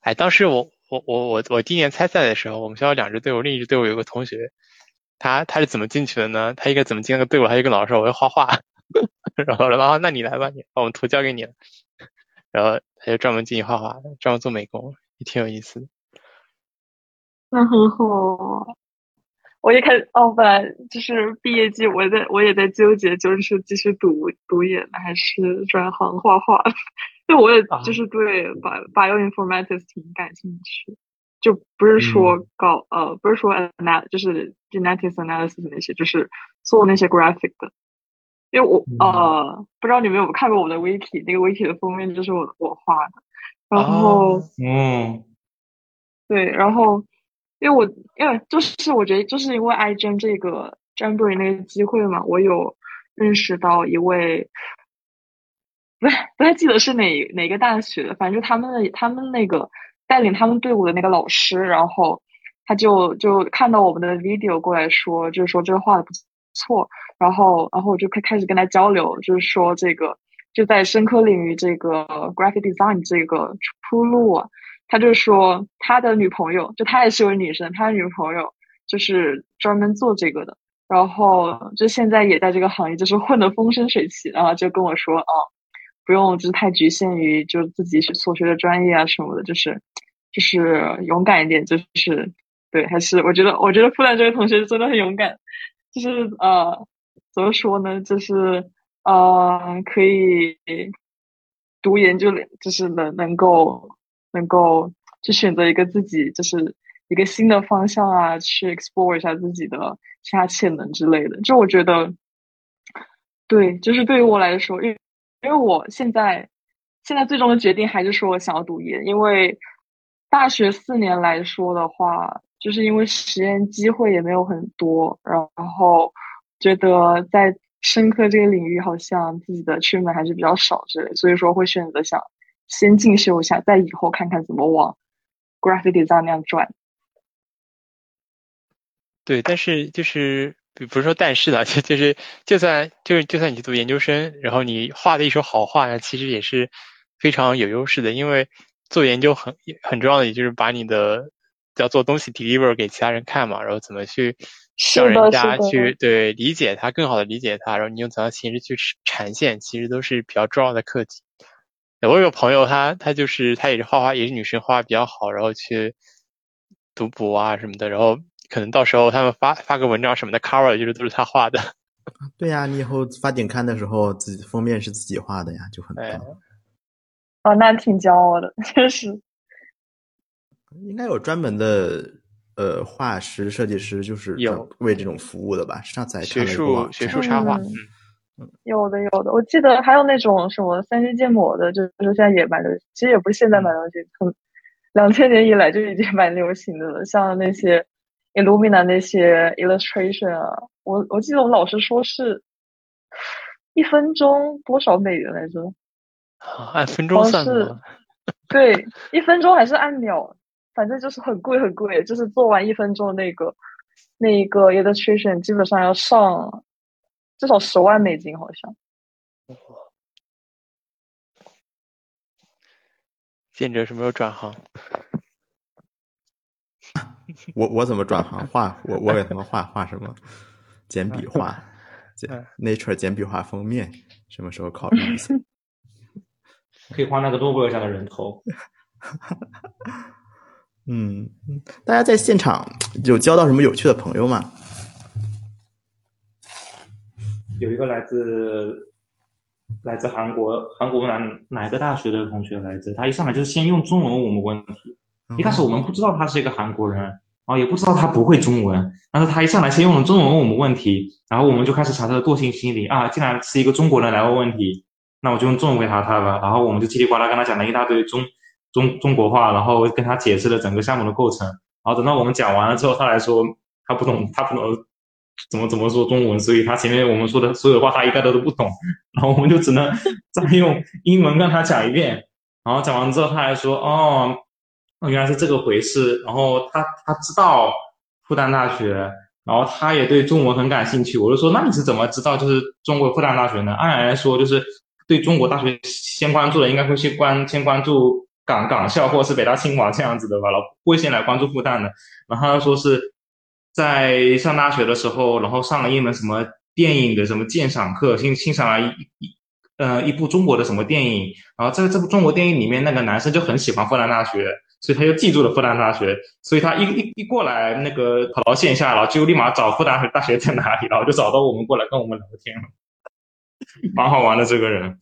哎，当时我我我我我第一年参赛的时候，我们学校两支队伍，另一支队伍有个同学，他他是怎么进去的呢？他应该怎么进那个队伍？他就跟老师说我要画画，然后然后那你来吧，你把我们图交给你了，然后他就专门进去画画，专门做美工，也挺有意思的。那很好。我一开始哦，本来就是毕业季，我在我也在纠结，就是继续读读研还是转行画画。因为我也就是对 bioinformatics 挺感兴趣，就不是说搞呃，不是说 ana 就是 genetics analysis 那些，就是做那些 graphic 的。因为我呃，不知道你们有没有看过我的 wiki，那个 wiki 的封面就是我我画的。然后嗯，对，然后。因为我因为就是我觉得就是因为 ign 这个专注于那个机会嘛，我有认识到一位，不太不太记得是哪哪个大学的，反正他们的他们那个带领他们队伍的那个老师，然后他就就看到我们的 video 过来说，就是说这个画的不错，然后然后我就开开始跟他交流，就是说这个就在深科领域这个 graphic design 这个出路啊。他就说，他的女朋友就他也是位女生，他的女朋友就是专门做这个的，然后就现在也在这个行业，就是混得风生水起，然后就跟我说，哦，不用就是太局限于就自己所学的专业啊什么的，就是就是勇敢一点，就是对，还是我觉得我觉得复旦这位同学真的很勇敢，就是呃，怎么说呢，就是呃，可以读研究就是能能够。能够去选择一个自己就是一个新的方向啊，去 explore 一下自己的其他潜能之类的。就我觉得，对，就是对于我来说，因为因为我现在现在最终的决定还是说我想要读研，因为大学四年来说的话，就是因为实验机会也没有很多，然后觉得在深科这个领域好像自己的圈门还是比较少之类，所以说会选择想。先进修一下，再以后看看怎么往 graphic design 那样转。对，但是就是不是说但是的，就就是就算就是就算你去读研究生，然后你画的一手好画呢，其实也是非常有优势的，因为做研究很很重要的，也就是把你的要做东西 deliver 给其他人看嘛，然后怎么去让人家去对理解它，更好的理解它，然后你用怎样形式去呈现，其实都是比较重要的课题。我有个朋友，他他就是他也是画画，也是女生，画画比较好，然后去读博啊什么的，然后可能到时候他们发发个文章什么的，cover 就是都是他画的。对呀，你以后发顶刊的时候，自己封面是自己画的呀，就很棒。哦，那挺骄傲的，确实。应该有专门的呃画师、设计师，就是有为这种服务的吧？上次还学术学术插画，嗯。有的有的，我记得还有那种什么三 D 建模的，就是现在也蛮流行。其实也不是现在蛮流行，从两千年以来就已经蛮流行的了。像那些 Illumina 那些 illustration 啊，我我记得我们老师说是一分钟多少美元来着？按分钟算的？对，一分钟还是按秒？反正就是很贵很贵，就是做完一分钟那个那一个 illustration 基本上要上。至少十万美金，好像。建哲什么时候转行？我我怎么转行？画我我给他们画画什么？简笔画，简 Nature 简笔画封面，什么时候考虑一下？可以画那个诺贝尔奖的人头。嗯，大家在现场有交到什么有趣的朋友吗？有一个来自来自韩国韩国哪哪个大学的同学来着？他一上来就是先用中文问我们问题。一开始我们不知道他是一个韩国人，然后也不知道他不会中文，但是他一上来先用了中文问我们问题，然后我们就开始查他的惰性心理啊，竟然是一个中国人来问问题，那我就用中文回答他吧。然后我们就叽里呱啦跟他讲了一大堆中中中国话，然后跟他解释了整个项目的构成。然后等到我们讲完了之后，他来说他不懂，他不懂怎么怎么说中文，所以他前面我们说的所有的话他一概都都不懂。然后我们就只能再用英文跟他讲一遍。然后讲完之后，他还说哦。原来是这个回事。然后他他知道复旦大学，然后他也对中文很感兴趣。我就说，那你是怎么知道就是中国复旦大学呢？按理来说，就是对中国大学先关注的，应该会去关先关注港港校或者是北大清华这样子的吧，然后不会先来关注复旦的。然后他说是在上大学的时候，然后上了一门什么电影的什么鉴赏课，欣欣赏了一一呃一部中国的什么电影，然后在这部中国电影里面，那个男生就很喜欢复旦大学。所以他就记住了复旦大学，所以他一一一过来，那个跑到线下，然后就立马找复旦大学在哪里，然后就找到我们过来跟我们聊天了，蛮好玩的这个人。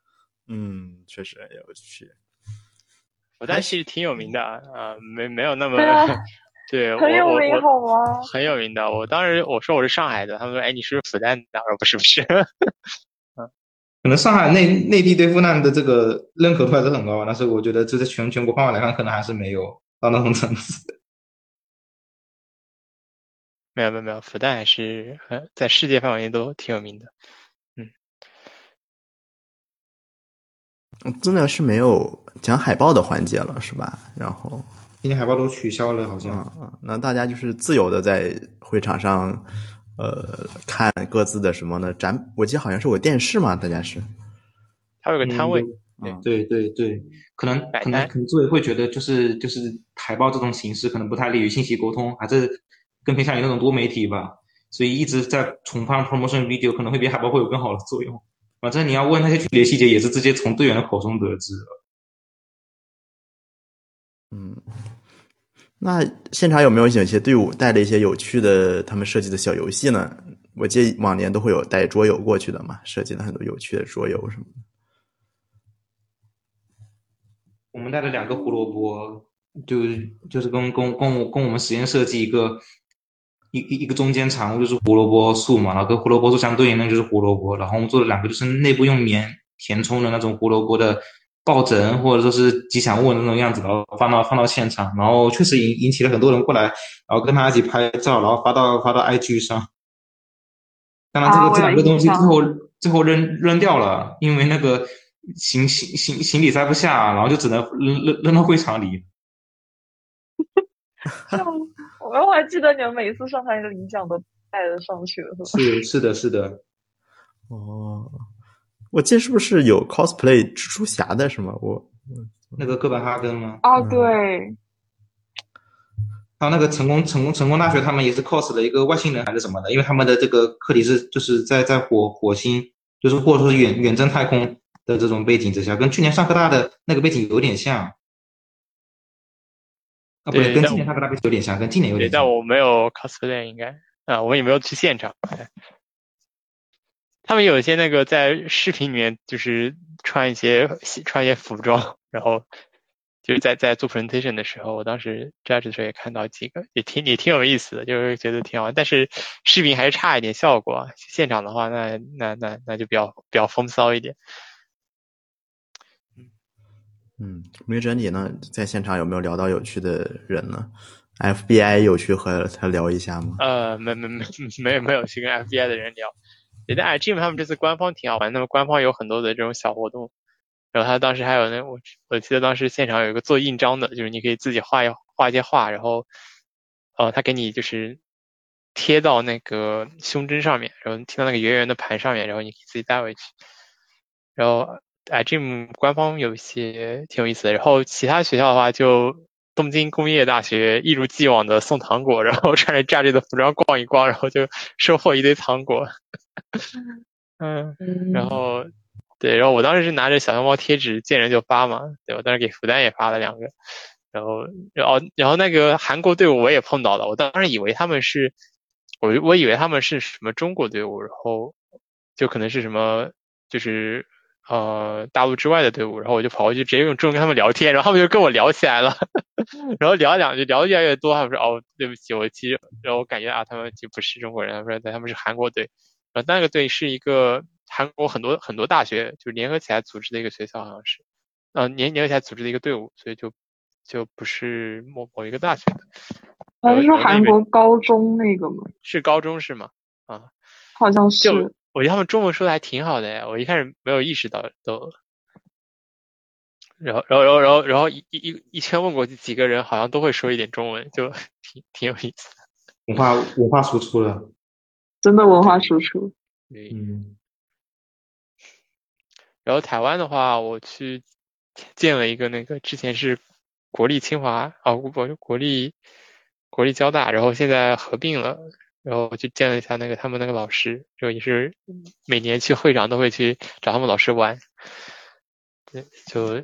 嗯，确实有趣。复旦其实挺有名的啊，没没有那么对，很有名好吗？很有名的。我当时我说我是上海的，他们说哎你是不是复旦的？我说不是不是。可能上海内内地对复旦的这个认可度还是很高，但是我觉得这在全全国范围来看，可能还是没有到那种层次。没有没有没有，复旦还是很在世界范围内都挺有名的。嗯，真的是没有讲海报的环节了，是吧？然后今天海报都取消了，好像。那大家就是自由的在会场上。呃，看各自的什么呢？展，我记得好像是我电视嘛，大家是，还有个摊位，对对对，可能可能可能作为会觉得就是就是海报这种形式可能不太利于信息沟通，还是更偏向于那种多媒体吧，所以一直在重放 promotion video 可能会比海报会有更好的作用。反正你要问那些具体的细节，也是直接从队员的口中得知。嗯。那现场有没有有些队伍带了一些有趣的他们设计的小游戏呢？我记得往年都会有带桌游过去的嘛，设计了很多有趣的桌游什么的。我们带了两个胡萝卜，就就是跟跟跟我跟我们实验设计一个一一一个中间产物就是胡萝卜素嘛，然后跟胡萝卜素相对应的就是胡萝卜，然后我们做了两个就是内部用棉填充的那种胡萝卜的。抱枕或者说是吉祥物的那种样子，然后放到放到现场，然后确实引引起了很多人过来，然后跟他一起拍照，然后发到发到 IG 上。当然，这个这两个东西最后最后扔扔掉了，因为那个行行行行李塞不下，然后就只能扔扔扔到会场里。我我还记得你们每次上台领奖都带着上去了，是是的，是的。哦。我记得是不是有 cosplay 蜘蛛侠的，什么？我那个哥本哈根吗？哦，对。还有那个成功成功成功大学，他们也是 cos 了一个外星人还是什么的，因为他们的这个课题是就是在在火火星，就是或者说远远征太空的这种背景之下，跟去年上科大的那个背景有点像。啊，不对，跟今年上科大背景有点像，跟今年有点像。但我没有 cosplay，应该啊，我也没有去现场。他们有一些那个在视频里面，就是穿一些 穿一些服装，然后就是在在做 presentation 的时候，我当时 judge 的时候也看到几个，也挺也挺有意思的，就是觉得挺好。但是视频还是差一点效果，现场的话，那那那那就比较比较风骚一点。嗯，梅珍你呢，在现场有没有聊到有趣的人呢？FBI 有去和他聊一下吗？呃，没没没没有没有去跟 FBI 的人聊。觉得 Jim 他们这次官方挺好玩，他们官方有很多的这种小活动，然后他当时还有那我我记得当时现场有一个做印章的，就是你可以自己画一画一些画，然后呃他给你就是贴到那个胸针上面，然后贴到那个圆圆的盘上面，然后你可以自己带回去。然后 Jim 官方有一些挺有意思的，然后其他学校的话就东京工业大学一如既往的送糖果，然后穿着 Judge 的服装逛一逛，然后就收获一堆糖果。嗯，然后对，然后我当时是拿着小熊猫贴纸见人就发嘛，对吧？当时给福丹也发了两个，然后然后然后那个韩国队伍我也碰到了，我当时以为他们是，我我以为他们是什么中国队伍，然后就可能是什么就是呃大陆之外的队伍，然后我就跑过去直接用中文跟他们聊天，然后他们就跟我聊起来了，然后聊两句聊的越来越多，他们说哦对不起我其实然后我感觉啊他们就不是中国人，他说他们是韩国队，然后那个队是一个。韩国很多很多大学就联合起来组织的一个学校，好像是，呃，联联合起来组织的一个队伍，所以就就不是某某一个大学的。好像是韩国高中那个吗？是高中是吗？啊，好像是。我觉得他们中文说的还挺好的呀，我一开始没有意识到都。然后然后然后然后然后一一一圈问过去几个人，好像都会说一点中文，就挺挺有意思的。文化文化输出了，真的文化输出。嗯。然后台湾的话，我去见了一个那个之前是国立清华啊，不国立国立交大，然后现在合并了，然后我去见了一下那个他们那个老师，就也是每年去会长都会去找他们老师玩，对，就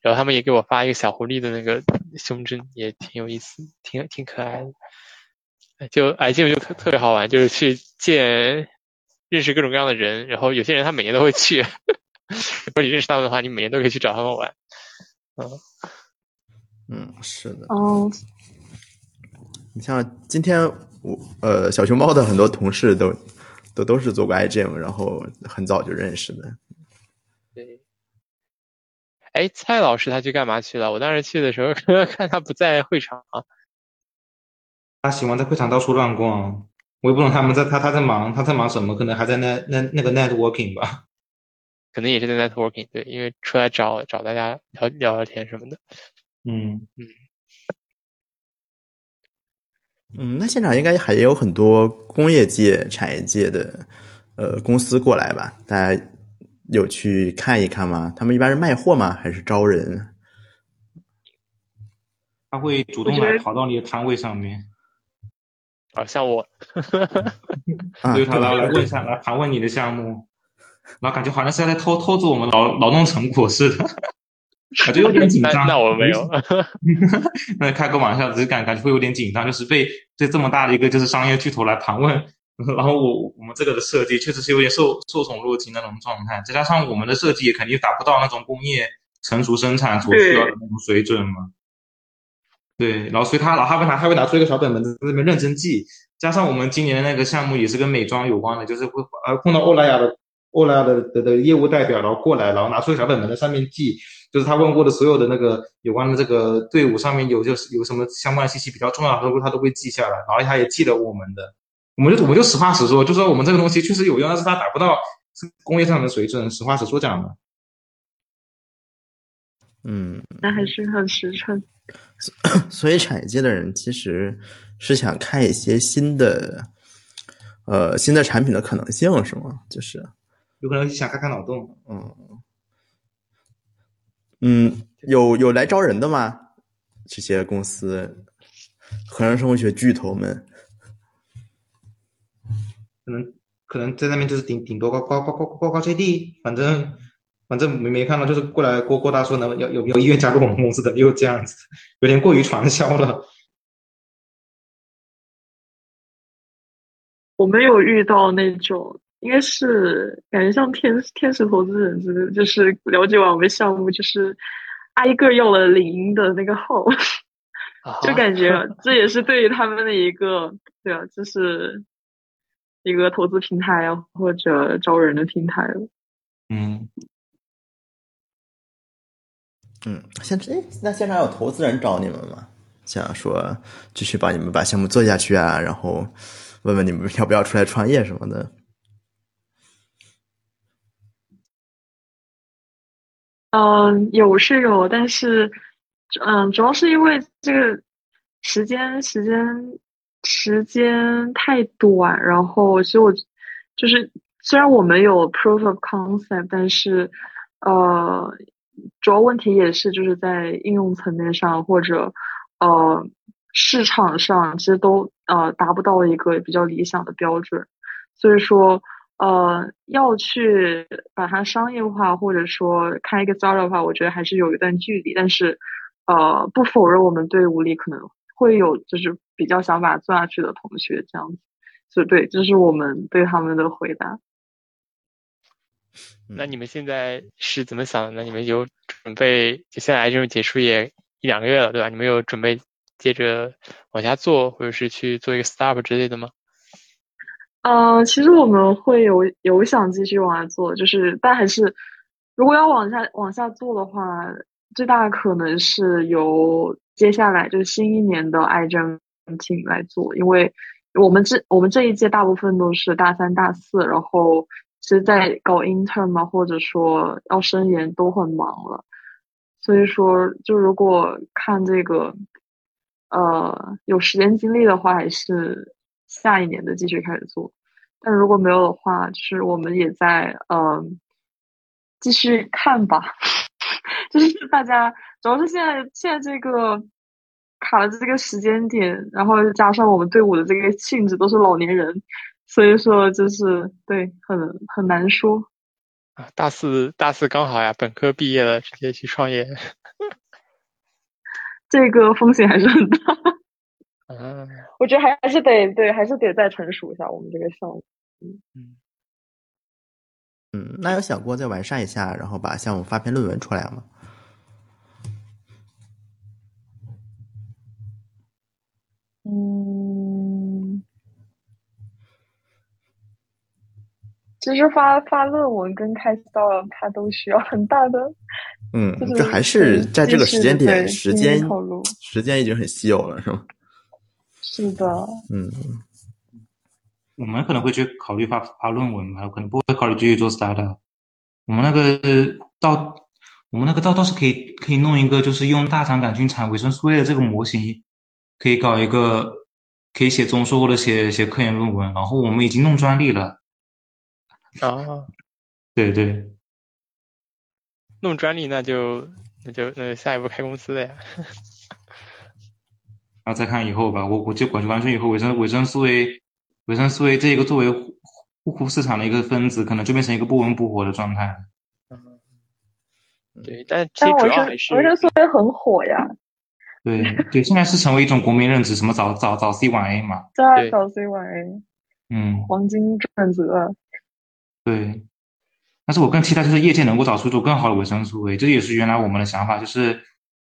然后他们也给我发一个小狐狸的那个胸针，也挺有意思，挺挺可爱的，就哎，这个就特特别好玩，就是去见认识各种各样的人，然后有些人他每年都会去。如果你认识他们的话，你每年都可以去找他们玩。嗯，嗯，是的。哦，你像今天我呃小熊猫的很多同事都都都是做过 iGame，然后很早就认识的。对。哎，蔡老师他去干嘛去了？我当时去的时候 看他不在会场。他喜欢在会场到处乱逛，我也不懂他们在他他在忙他在忙什么，可能还在那那那个 networking 吧。可能也是在 networking，对，因为出来找找大家聊聊聊天什么的。嗯嗯嗯，那现场应该还有很多工业界、产业界的呃公司过来吧？大家有去看一看吗？他们一般是卖货吗？还是招人？他会主动来跑到你的摊位上面。啊，像我，对他来来问一下，来盘问你的项目。然后感觉好像是在偷偷走我们劳劳动成果似的，感觉有点紧张。那我没有，那开个玩笑，只是感感觉会有点紧张，就是被这这么大的一个就是商业巨头来盘问。然后我我们这个的设计确实是有点受受宠若惊那种状态，再加上我们的设计也肯定达不到那种工业成熟生产所需要的那种水准嘛。对，然后所以他老他会拿他会拿出一个小本本在那边认真记，加上我们今年的那个项目也是跟美妆有关的，就是会呃碰到欧莱雅的。欧莱雅的的的业务代表，然后过来，然后拿出小本本在上面记，就是他问过的所有的那个有关的这个队伍上面有就是有什么相关信息比较重要，他都他都会记下来，然后他也记得我们的，我们就我们就实话实说，就说我们这个东西确实有用，但是他达不到工业上的水准，实话实说讲的。嗯，那还是很实诚。所以产业界的人其实是想看一些新的，呃，新的产品的可能性，是吗？就是。有可能想开开脑洞，嗯，嗯，有有来招人的吗？这些公司，河南生物学巨头们，可能可能在那边就是顶顶多高高高高高高 JD，反正反正没没看到，就是过来郭郭大说能有有没有意愿加入我们公司的，又这样子，有点过于传销了。我没有遇到那种。应该是感觉像天天使投资人之类，就是了解完我们项目，就是挨个要了零的那个号，就感觉 这也是对于他们的一个对啊，就是一个投资平台啊，或者招人的平台了。嗯嗯，现在那现场有投资人找你们吗？想说继续把你们把项目做下去啊，然后问问你们要不要出来创业什么的。嗯，有是有，但是，嗯，主要是因为这个时间时间时间太短，然后所以我就是虽然我们有 proof of concept，但是呃，主要问题也是就是在应用层面上或者呃市场上，其实都呃达不到一个比较理想的标准，所以说呃，要去把它商业化，或者说开一个 startup 的话，我觉得还是有一段距离。但是，呃，不否认我们队伍里可能会有就是比较想把它做下去的同学这样子。就对，这是我们对他们的回答。那你们现在是怎么想的呢？你们有准备？就现在这种结束也一两个月了，对吧？你们有准备接着往下做，或者是去做一个 startup 之类的吗？呃，其实我们会有有想继续往下做，就是但还是如果要往下往下做的话，最大可能是由接下来就是新一年的爱政 team 来做，因为我们这我们这一届大部分都是大三大四，然后其实在搞 intern 嘛，或者说要升研都很忙了，所以说就如果看这个，呃，有时间精力的话，还是。下一年的继续开始做，但如果没有的话，就是我们也在嗯继续看吧。就是大家主要是现在现在这个卡了这个时间点，然后加上我们队伍的这个性质都是老年人，所以说就是对很很难说。啊，大四大四刚好呀，本科毕业了直接去创业，这个风险还是很大。嗯，我觉得还还是得对，还是得再成熟一下我们这个项目。嗯那有想过再完善一下，然后把项目发篇论文出来吗？嗯，其实发发论文跟开到它都需要很大的，嗯，这还是在这个时间点，时间，时间已经很稀有了，是吗？是的，嗯，我们可能会去考虑发发论文嘛，可能不会考虑继续做 startup。我们那个到，我们那个到倒是可以可以弄一个，就是用大肠杆菌产维生素 A 的这个模型，可以搞一个，可以写综述或者写写科研论文。然后我们已经弄专利了。啊，对对，弄专利那就那就那下一步开公司了呀。然后再看以后吧，我我就管完全以后维生维生素 A，维生素 A 这一个作为护肤市场的一个分子，可能就变成一个不温不火的状态。嗯，对，但其实主要还是维生素 A 很火呀。对对，现在是成为一种国民认知，什么早早早 C 晚 A 嘛。对，早 C 晚 A。嗯。黄金转折。对，但是我更期待就是业界能够找出一种更好的维生素 A，这也是原来我们的想法，就是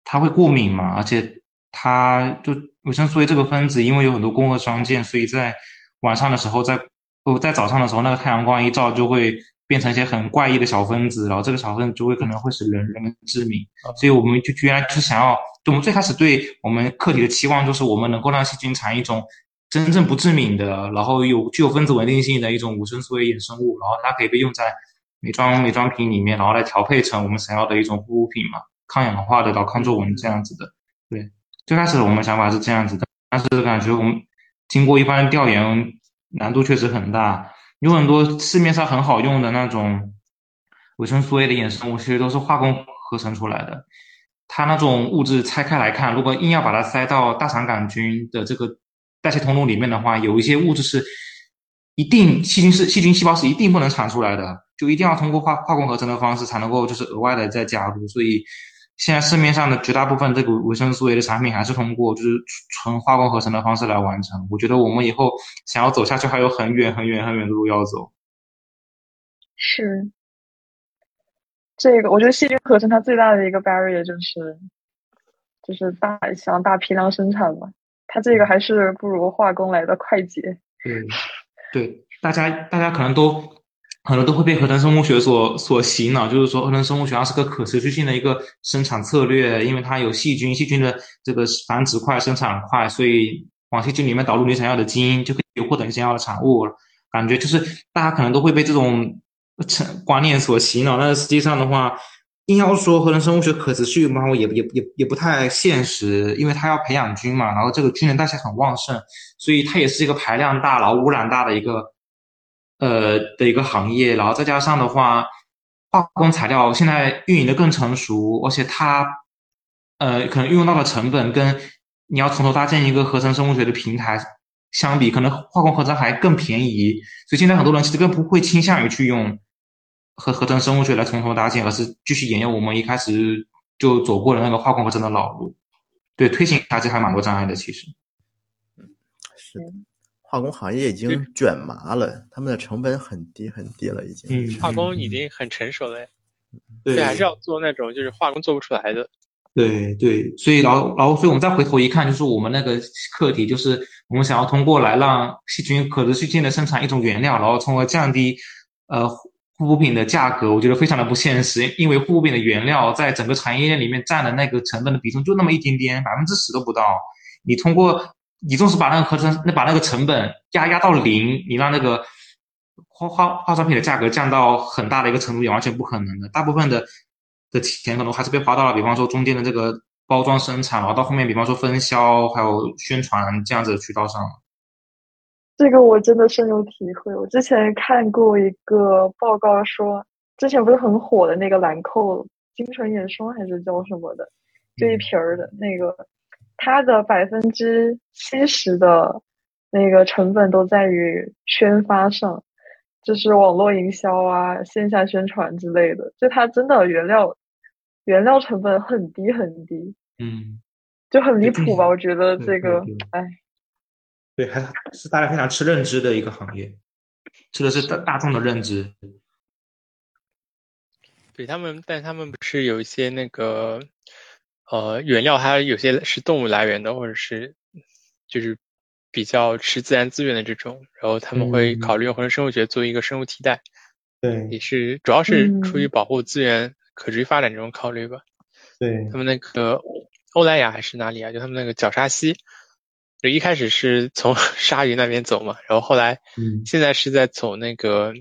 它会过敏嘛，而且。它就维生素 A 这个分子，因为有很多光合双键，所以在晚上的时候，在哦在早上的时候，那个太阳光一照，就会变成一些很怪异的小分子，然后这个小分子就会可能会使人人们致敏。所以我们就居然就是想要，就我们最开始对我们课题的期望，就是我们能够让细菌产一种真正不致敏的，然后有具有分子稳定性的一种维生素 A 衍生物，然后它可以被用在美妆美妆品里面，然后来调配成我们想要的一种护肤品嘛，抗氧化的，然后抗皱纹这样子的，对。最开始我们想法是这样子的，但是感觉我们经过一番调研，难度确实很大。有很多市面上很好用的那种维生素 A 的衍生物，其实都是化工合成出来的。它那种物质拆开来看，如果硬要把它塞到大肠杆菌的这个代谢通路里面的话，有一些物质是一定细菌是细菌细胞是一定不能产出来的，就一定要通过化化工合成的方式才能够就是额外的再加入，所以。现在市面上的绝大部分这个维生素 A 的产品还是通过就是纯化工合成的方式来完成。我觉得我们以后想要走下去还有很远很远很远的路要走。是，这个我觉得细菌合成它最大的一个 barrier 就是就是大想大批量生产嘛，它这个还是不如化工来的快捷。对，对，大家大家可能都。很多都会被合成生物学所所洗脑，就是说合成生物学它是个可持续性的一个生产策略，因为它有细菌，细菌的这个繁殖快、生产快，所以往细菌里面导入你想要的基因，就可以获得你想要的产物。感觉就是大家可能都会被这种成观念所洗脑，但是实际上的话，硬要说合成生物学可持续嘛，也也也也不太现实，因为它要培养菌嘛，然后这个菌的代谢很旺盛，所以它也是一个排量大、然后污染大的一个。呃的一个行业，然后再加上的话，化工材料现在运营的更成熟，而且它呃可能运用到的成本跟你要从头搭建一个合成生物学的平台相比，可能化工合成还更便宜，所以现在很多人其实更不会倾向于去用合合成生物学来从头搭建，而是继续沿用我们一开始就走过的那个化工合成的老路。对，推行下其实还蛮多障碍的，其实。嗯，是的，化工行业已经卷麻了，他们的成本很低很低了，已经。嗯，化工已经很成熟了，对，还是要做那种就是化工做不出来的。对对，所以然后然后，所以我们再回头一看，就是我们那个课题，就是我们想要通过来让细菌可持续性的生产一种原料，然后从而降低呃护肤品的价格，我觉得非常的不现实，因为护肤品的原料在整个产业链里面占的那个成本的比重就那么一点点，百分之十都不到。你通过你纵使把那个合成那把那个成本压压到零，你让那个化化化妆品的价格降到很大的一个程度，也完全不可能的。大部分的。的钱可能还是被花到了，比方说中间的这个包装生产，然后到后面，比方说分销还有宣传这样子的渠道上。这个我真的深有体会。我之前看过一个报告说，之前不是很火的那个兰蔻精纯眼霜还是叫什么的，这一瓶儿的那个，它的百分之七十的那个成本都在于宣发上，就是网络营销啊、线下宣传之类的。就它真的原料。原料成本很低很低，嗯，就很离谱吧？我觉得这个，哎，对，还是大家非常吃认知的一个行业，吃的是大大众的认知。对他们，但他们不是有一些那个，呃，原料还有些是动物来源的，或者是就是比较吃自然资源的这种，然后他们会考虑用合成生物学作为一个生物替代。对，也是主要是出于保护资源。可持续发展这种考虑吧，对他们那个欧莱雅还是哪里啊？就他们那个角鲨烯，就一开始是从 鲨鱼那边走嘛，然后后来，嗯，现在是在走那个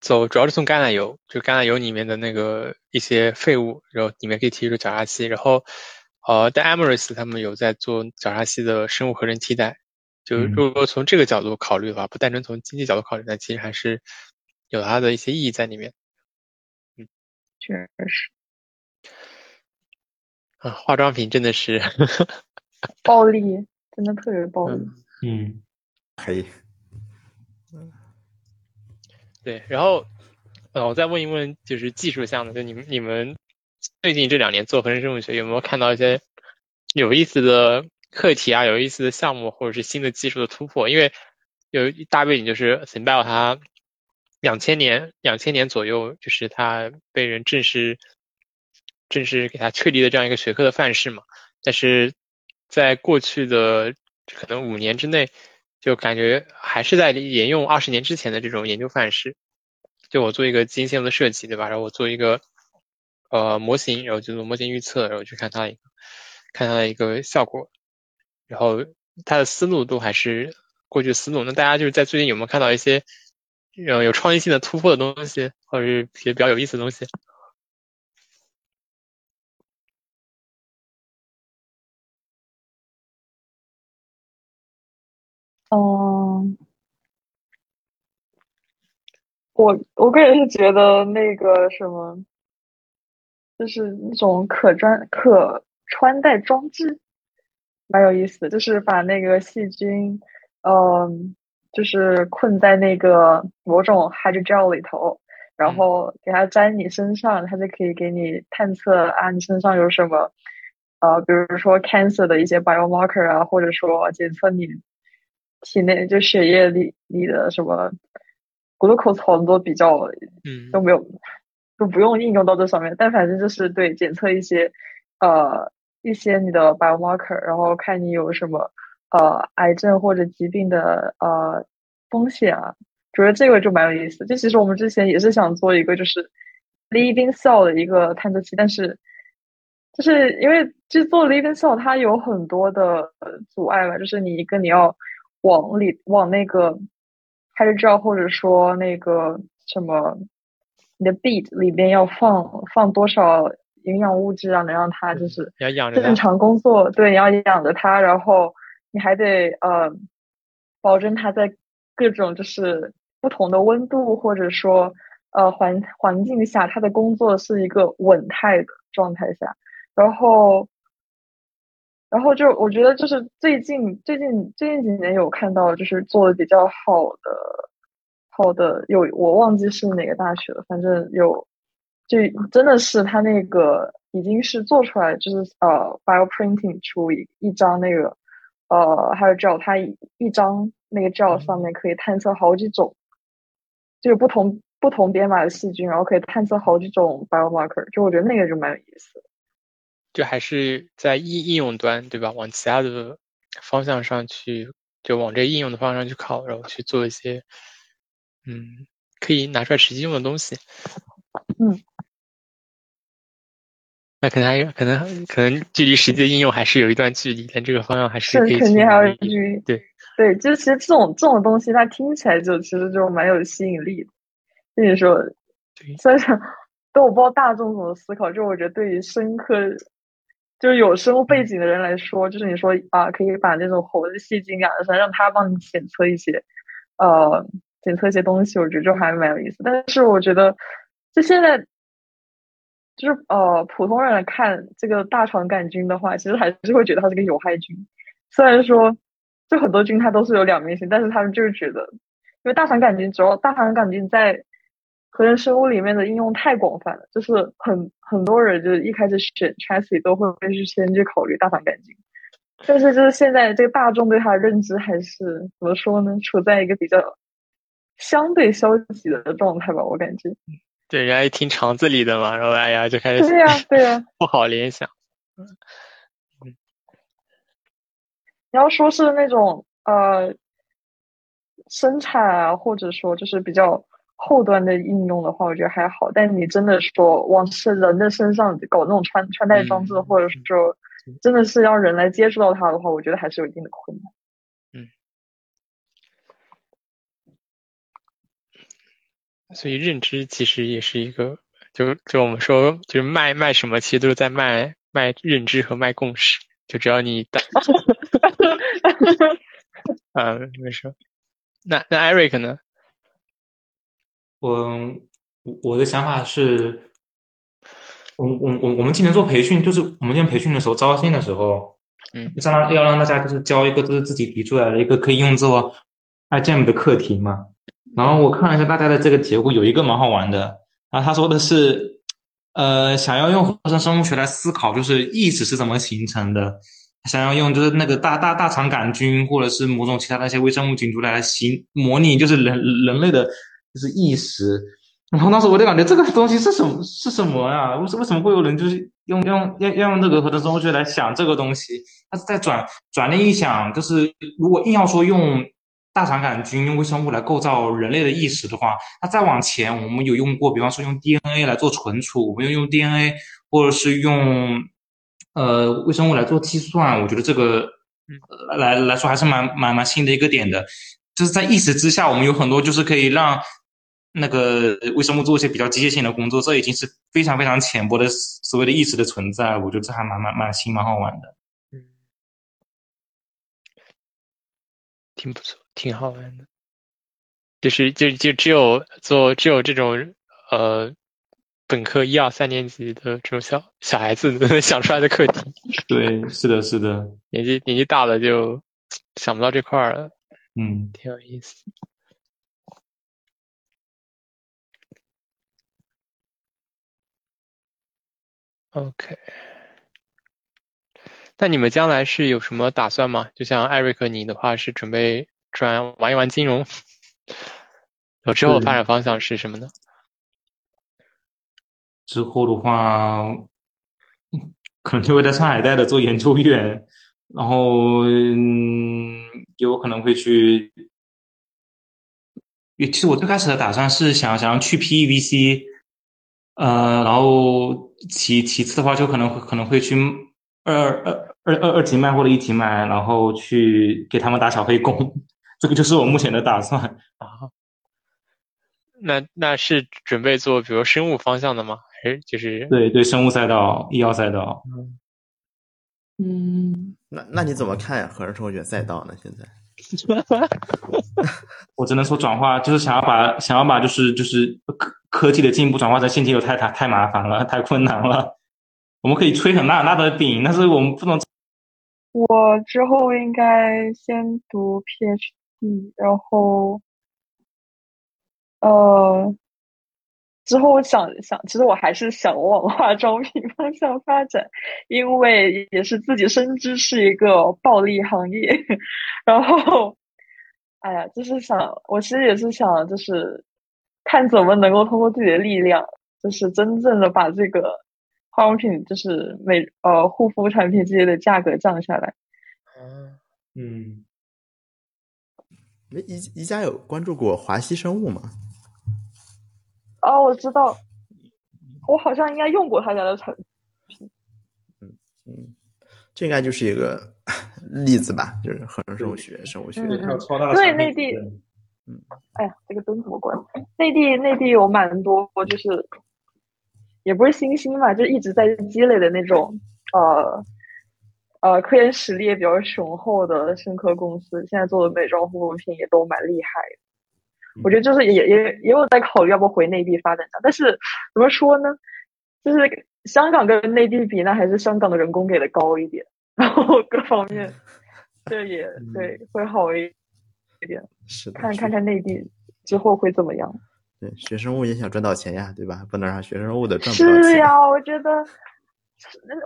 走，主要是从橄榄油，就橄榄油里面的那个一些废物，然后里面可以提出角鲨烯，然后呃，但 Amaris 他们有在做角鲨烯的生物合成替代，就如果从这个角度考虑的话，不单纯从经济角度考虑，那其实还是有它的一些意义在里面。嗯。确实，啊，化妆品真的是暴力，真的特别暴力。嗯，可以。对，然后，呃，我再问一问，就是技术项的，就你们你们最近这两年做合成生物学，有没有看到一些有意思的课题啊，有意思的项目，或者是新的技术的突破？因为有一大背景就是 synbio 它两千年，两千年左右，就是他被人正式正式给他确立的这样一个学科的范式嘛。但是在过去的可能五年之内，就感觉还是在沿用二十年之前的这种研究范式。就我做一个基因线路的设计，对吧？然后我做一个呃模型，然后就做模型预测，然后去看它一个看它的一个效果。然后它的思路都还是过去思路。那大家就是在最近有没有看到一些？有有创新性的突破的东西，或者是些比较有意思的东西。我我个人是觉得那个什么，就是那种可装可穿戴装置，蛮有意思的，就是把那个细菌，嗯。就是困在那个某种 hydrogel 里头，然后给它粘你身上，它就可以给你探测啊，你身上有什么，呃，比如说 cancer 的一些 biomarker 啊，或者说检测你体内就血液里你的什么 glucose 好多比较，嗯，都没有，都不用应用到这上面，但反正就是对检测一些，呃，一些你的 biomarker，然后看你有什么。呃，癌症或者疾病的呃风险啊，觉得这个就蛮有意思。就其实我们之前也是想做一个就是 living cell 的一个探测器，但是就是因为就做 living cell 它有很多的阻碍吧，就是你一个你要往里往那个还是知道或者说那个什么你的 beat 里边要放放多少营养物质啊，能让它就是正常工作，对，你要养着它，然后。你还得呃，保证它在各种就是不同的温度或者说呃环环境下，它的工作是一个稳态的状态下。然后然后就我觉得就是最近最近最近几年有看到就是做的比较好的好的有我忘记是哪个大学了，反正有就真的是他那个已经是做出来就是呃 bioprinting 出一一张那个呃还有 gel 它一张那个 gel 上面可以探测好几种就是不同不同编码的细菌，然后可以探测好几种 biomarker，就我觉得那个就蛮有意思的。就还是在应应用端，对吧？往其他的方向上去，就往这应用的方向去靠，然后去做一些，嗯，可以拿出来实际用的东西。嗯，那可能还可能可能距离实际的应用还是有一段距离，但这个方向还是可以肯定还有距离。对对，就其实这种这种东西，它听起来就其实就蛮有吸引力的。跟你说，虽然 但我不知道大众怎么思考，就我觉得对于深科。就是有生物背景的人来说，就是你说啊，可以把那种猴子细菌养上，让他帮你检测一些，呃，检测一些东西，我觉得就还蛮有意思。但是我觉得，就现在，就是呃，普通人来看这个大肠杆菌的话，其实还是会觉得它是个有害菌。虽然说，就很多菌它都是有两面性，但是他们就是觉得，因为大肠杆菌主要大肠杆菌在。合成生物里面的应用太广泛了，就是很很多人就是一开始选 chassis 都会去先去考虑大肠杆菌，但是就是现在这个大众对它的认知还是怎么说呢？处在一个比较相对消极的状态吧，我感觉。对，人家一听肠子里的嘛，然后哎呀就开始对呀对呀，不好联想。嗯，你要说是那种呃生产啊，或者说就是比较。后端的应用的话，我觉得还好。但你真的说往是人的身上搞那种穿穿戴装置，或者说真的是让人来接触到它的话，我觉得还是有一定的困难。嗯。所以认知其实也是一个，就就我们说，就是卖卖什么，其实都是在卖卖认知和卖共识。就只要你打，嗯，没事。那那 Eric 呢？我我的想法是，我我我我们今年做培训，就是我们今年培训的时候招新的时候，嗯，相当要让大家就是交一个就是自己提出来的一个可以用作 iGEM 的课题嘛。然后我看了一下大家的这个结果，有一个蛮好玩的，然后他说的是，呃，想要用合成生物学来思考，就是意识是怎么形成的，想要用就是那个大大大肠杆菌或者是某种其他的一些微生物菌株来形模拟，就是人人类的。就是意识，然后当时我就感觉这个东西是什么是什么啊？为什为什么会有人就是用用要要用那个合成生物学来想这个东西？他是在转转念一想，就是如果硬要说用大肠杆菌用微生物来构造人类的意识的话，那再往前我们有用过，比方说用 DNA 来做存储，我们用用 DNA 或者是用呃微生物来做计算，我觉得这个来来说还是蛮蛮蛮新的一个点的，就是在意识之下，我们有很多就是可以让。那个为生物做一些比较机械性的工作，这已经是非常非常浅薄的所谓的意识的存在。我觉得这还蛮蛮蛮新、蛮好玩的。嗯，挺不错，挺好玩的。就是就就只有做只有这种呃本科一二三年级的这种小小孩子能想出来的课题。对，是的，是的。年纪年纪大了就想不到这块儿了。嗯，挺有意思。OK，那你们将来是有什么打算吗？就像艾瑞克，你的话是准备转玩一玩金融，我之后发展方向是什么呢？之后的话，可能就会在上海待着做研究员，然后嗯，有可能会去。其实我最开始的打算是想想要去 PEVC。呃，然后其其次的话，就可能会可能会去二二二二二级卖或者一级卖，然后去给他们打小黑工，这个就是我目前的打算啊。那那是准备做比如生物方向的吗？还是就是对对生物赛道、医药赛道？嗯，那那你怎么看合成生物学赛道呢？现在？我只能说转化就是想要把想要把就是就是科技的进步转化成现金流太太太麻烦了太困难了。我们可以吹很大很大的饼，但是我们不能我之后应该先读 PhD，然后，呃，之后我想想，其实我还是想往化妆品方向发展，因为也是自己深知是一个暴利行业，然后，哎呀，就是想，我其实也是想，就是看怎么能够通过自己的力量，就是真正的把这个。化妆品就是美呃护肤产品这些的价格降下来。嗯宜宜家有关注过华西生物吗？哦，我知道，我好像应该用过他家的产品。嗯嗯，这应该就是一个 例子吧，就是合成生物学、生物学。对内地，嗯，哎呀，这个灯怎么关？内地内地有蛮多，就是。也不是新兴嘛，就一直在积累的那种，呃，呃，科研实力也比较雄厚的生科公司，现在做的美妆护肤品也都蛮厉害。我觉得就是也也也有在考虑要不回内地发展但是怎么说呢？就是香港跟内地比，那还是香港的人工给的高一点，然后各方面，这也对会好一一点。是看看看内地之后会怎么样。对，学生物也想赚到钱呀，对吧？不能让学生物的赚不到钱。是呀，我觉得，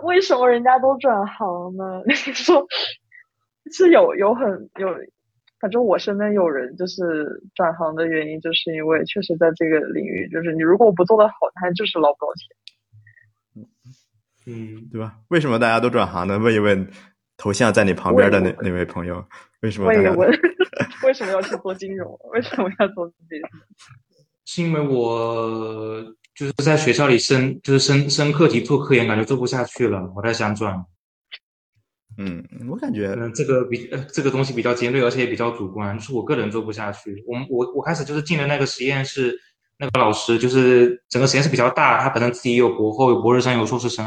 为什么人家都转行呢？你说，是有有很有，反正我身边有人就是转行的原因，就是因为确实在这个领域，就是你如果不做的好，他就是捞不到钱。嗯，对吧？为什么大家都转行呢？问一问头像在你旁边的那那位朋友，为什么？问一问，为什么要去做金融？为什么要做自己？是因为我就是在学校里升，就是升升课题做科研，感觉做不下去了，我在想转。嗯，我感觉，嗯，这个比呃这个东西比较尖锐，而且也比较主观，是我个人做不下去。我我我开始就是进的那个实验室，那个老师就是整个实验室比较大，他本身自己有博后、有博士生、有硕士生，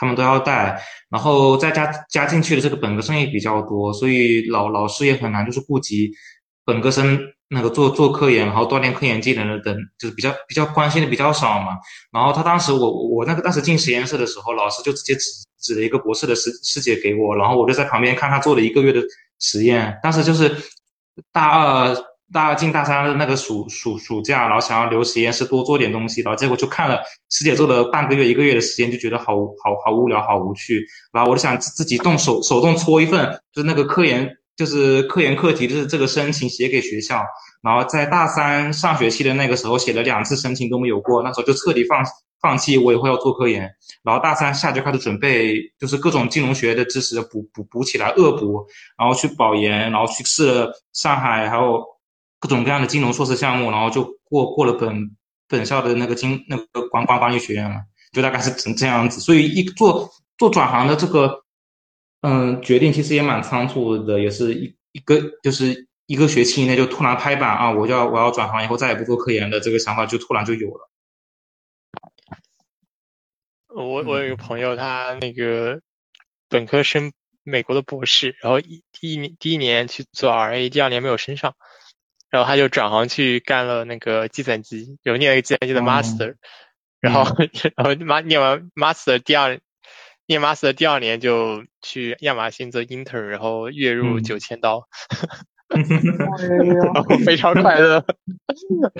他们都要带，然后再加加进去的这个本科生也比较多，所以老老师也很难就是顾及本科生。那个做做科研，然后锻炼科研技能的等，就是比较比较关心的比较少嘛。然后他当时我我那个当时进实验室的时候，老师就直接指指了一个博士的师师姐给我，然后我就在旁边看他做了一个月的实验。当时就是大二大二进大三的那个暑暑暑假，然后想要留实验室多做点东西，然后结果就看了师姐做了半个月一个月的时间，就觉得好好好无聊好无趣。然后我就想自己动手手动搓一份，就是那个科研。就是科研课题，就是这个申请写给学校，然后在大三上学期的那个时候写了两次申请都没有过，那时候就彻底放放弃，我以后要做科研。然后大三下就开始准备，就是各种金融学的知识补补补起来，恶补，然后去保研，然后去试了上海还有各种各样的金融硕士项目，然后就过过了本本校的那个金那个管管管理学院了，就大概是成这样子。所以一做做转行的这个。嗯，决定其实也蛮仓促的，也是一一个就是一个学期以内就突然拍板啊，我要我要转行，以后再也不做科研的这个想法就突然就有了。我我有一个朋友，他那个本科生美国的博士，然后一第一年第一年去做 RA，第二年没有升上，然后他就转行去干了那个计算机，有念了一个计算机的 master，然后然后妈念完 master 第二。念 master 第二年就去亚马逊做 intern，然后月入九千刀，然后非常快乐。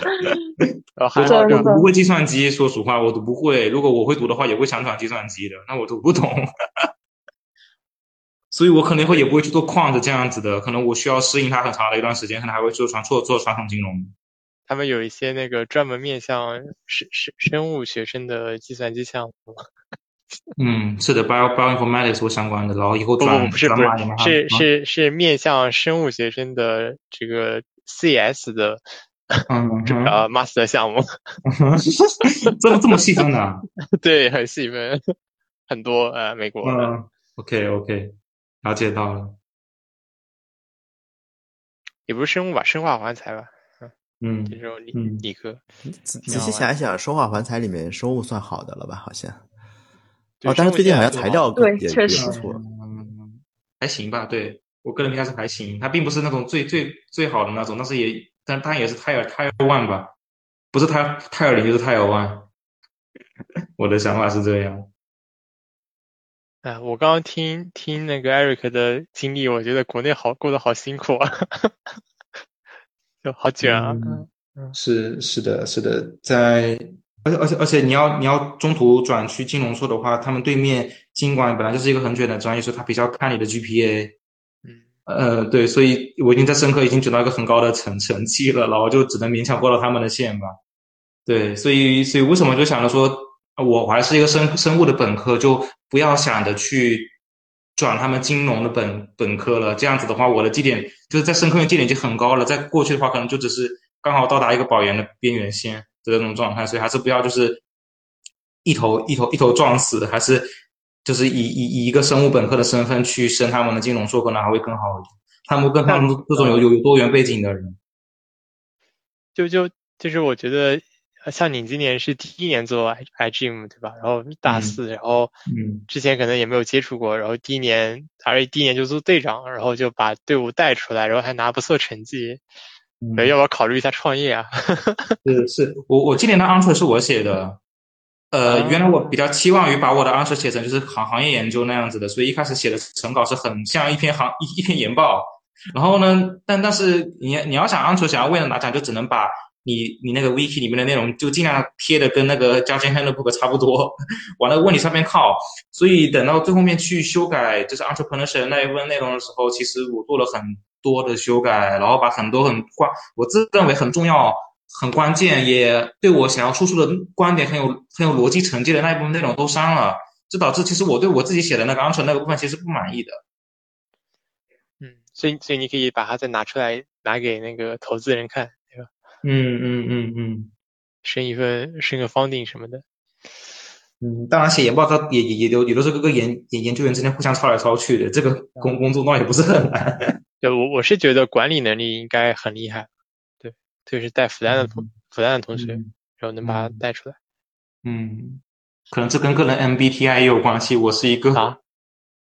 我不会计算机，说实话我都不会。如果我会读的话，也会想转计算机的。那我读不懂，所以我可能会也不会去做 quant 这样子的。可能我需要适应它很长的一段时间，可能还会做传做做传统金融。他们有一些那个专门面向生生生物学生的计算机项目。嗯，是的，bio bioinformatics 所相关的，然后以后转不是不是是是是面向生物学生的这个 CS 的嗯 这个 master 项目，这么这么细分的？对，很细分，很多呃美国。嗯，OK OK，了解到了。也不是生物吧，生化环材吧？嗯，这种理理科。仔仔细想一想，生化环材里面生物算好的了吧？好像。哦，但是最近好像材料对也确实不错，嗯，还行吧。对我个人评价是还行，它并不是那种最最最好的那种，但是也，但它也是泰尔泰尔 one 吧，不是泰泰尔零就是泰尔 one。我的想法是这样。哎，我刚刚听听那个 Eric 的经历，我觉得国内好过得好辛苦啊，就好卷啊。嗯，是是的，是的，在而且而且而且你要你要中途转去金融硕的话，他们对面经管本来就是一个很卷的专业，所以他比较看你的 GPA。嗯，呃，对，所以我已经在深科已经卷到一个很高的成成绩了，然后就只能勉强过了他们的线吧。对，所以所以为什么就想着说，我还是一个生生物的本科，就不要想着去转他们金融的本本科了。这样子的话，我的绩点就是在深科的绩点已经很高了，在过去的话可能就只是刚好到达一个保研的边缘线的这种状态，所以还是不要就是一头一头一头撞死，还是就是以以以一个生物本科的身份去升他们的金融硕，可能还会更好一点。他们跟他们这种有有有多元背景的人。就就就是我觉得。像你今年是第一年做 i i g m 对吧？然后大四，然后之前可能也没有接触过，然后第一年，而且第一年就做队长，然后就把队伍带出来，然后还拿不错成绩，要不要考虑一下创业啊？是是，我我今年的 answer 是我写的，呃，原来我比较期望于把我的 answer 写成就是行行业研究那样子的，所以一开始写的成稿是很像一篇行一一篇研报，然后呢，但但是你你要想 answer 想要为了拿奖，就只能把。你你那个 wiki 里面的内容就尽量贴的跟那个交尖 handbook 差不多，往那个问题上面靠。所以等到最后面去修改就是 entrepreneurship 那一部分内容的时候，其实我做了很多的修改，然后把很多很关我自认为很重要、很关键，也对我想要输出的观点很有很有逻辑承接的那一部分内容都删了，这导致其实我对我自己写的那个 entrepreneur 那个部分其实不满意的。嗯，所以所以你可以把它再拿出来拿给那个投资人看。嗯嗯嗯嗯，升一份升个 funding 什么的，嗯，当然写研报它也也也都也都是各个研研研究员之间互相抄来抄去的，这个工工作倒也不是很难。对，我我是觉得管理能力应该很厉害，对，特别是带复旦的同复旦的同学，然后能把他带出来。嗯，可能这跟个人 MBTI 也有关系，我是一个啊，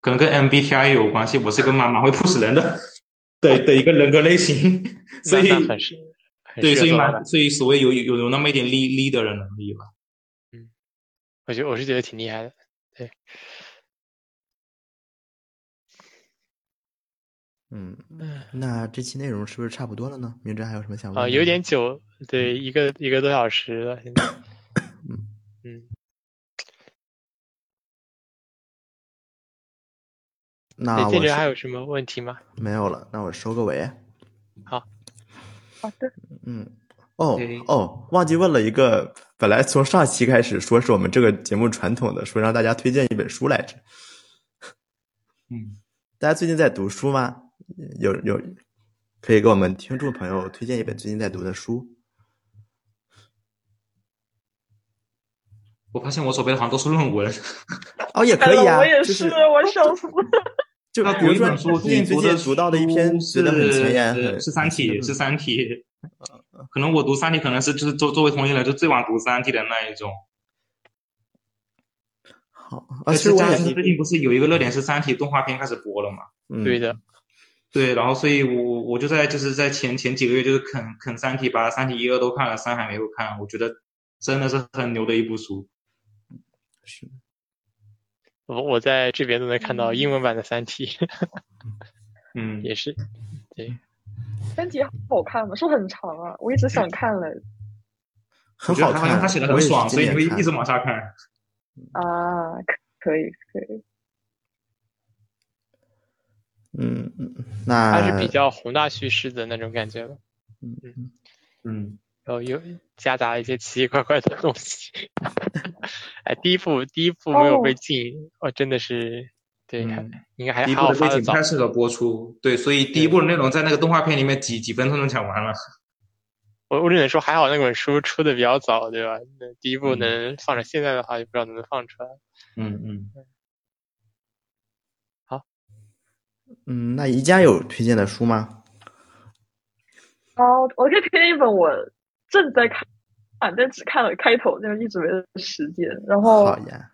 可能跟 MBTI 也有关系，我是一个蛮蛮会 push 人的，对的一个人格类型，所以。对，所以蛮，所以所谓有有有那么一点 lead lead 的能力吧。嗯，我觉得我是觉得挺厉害的。对。嗯，那这期内容是不是差不多了呢？明哲还有什么想问？啊，有点久，对，一个一个多小时了，现在。嗯嗯。那建哲还有什么问题吗？没有了，那我收个尾。好。的，嗯，哦哦，忘记问了一个，本来从上期开始说是我们这个节目传统的，说让大家推荐一本书来着。嗯，大家最近在读书吗？有有，可以给我们听众朋友推荐一本最近在读的书。我发现我左边好像都是论文。哦，也可以啊，我也是，我笑死了。就他读一本书最近读到的一篇觉得很前沿，是《三体》，是《三体》。可能我读《三体》可能是就是作作为同学来说最晚读《三体》的那一种。好，而且加上最近不是有一个热点是《三体》动画片开始播了嘛？对的，对，然后所以我我就在就是在前前几个月就是啃啃《三体》，把《三体》一二都看了，三还没有看，我觉得真的是很牛的一部书。是。我我在这边都能看到英文版的《三体 》，嗯，也是，对，《三体》好看吗？是不是很长啊？我一直想看嘞。很好看，因为他写的很爽，所以你会一直往下看。啊，可以可以。嗯嗯，那它是比较宏大叙事的那种感觉了。嗯嗯嗯。然后又夹杂了一些奇奇怪怪的东西，哎，第一部第一部没有被禁，哦，真的是，对，应该还第一部的背景不太适合播出，对，所以第一部的内容在那个动画片里面几几分钟就讲完了。我我只能说还好那本书出的比较早，对吧？那第一部能放着，现在的话也不知道能不能放出来。嗯嗯。好，嗯，那宜家有推荐的书吗？哦，我就推荐一本我。正在看，反正只看了开头，就一直没有时间。然后，好呀。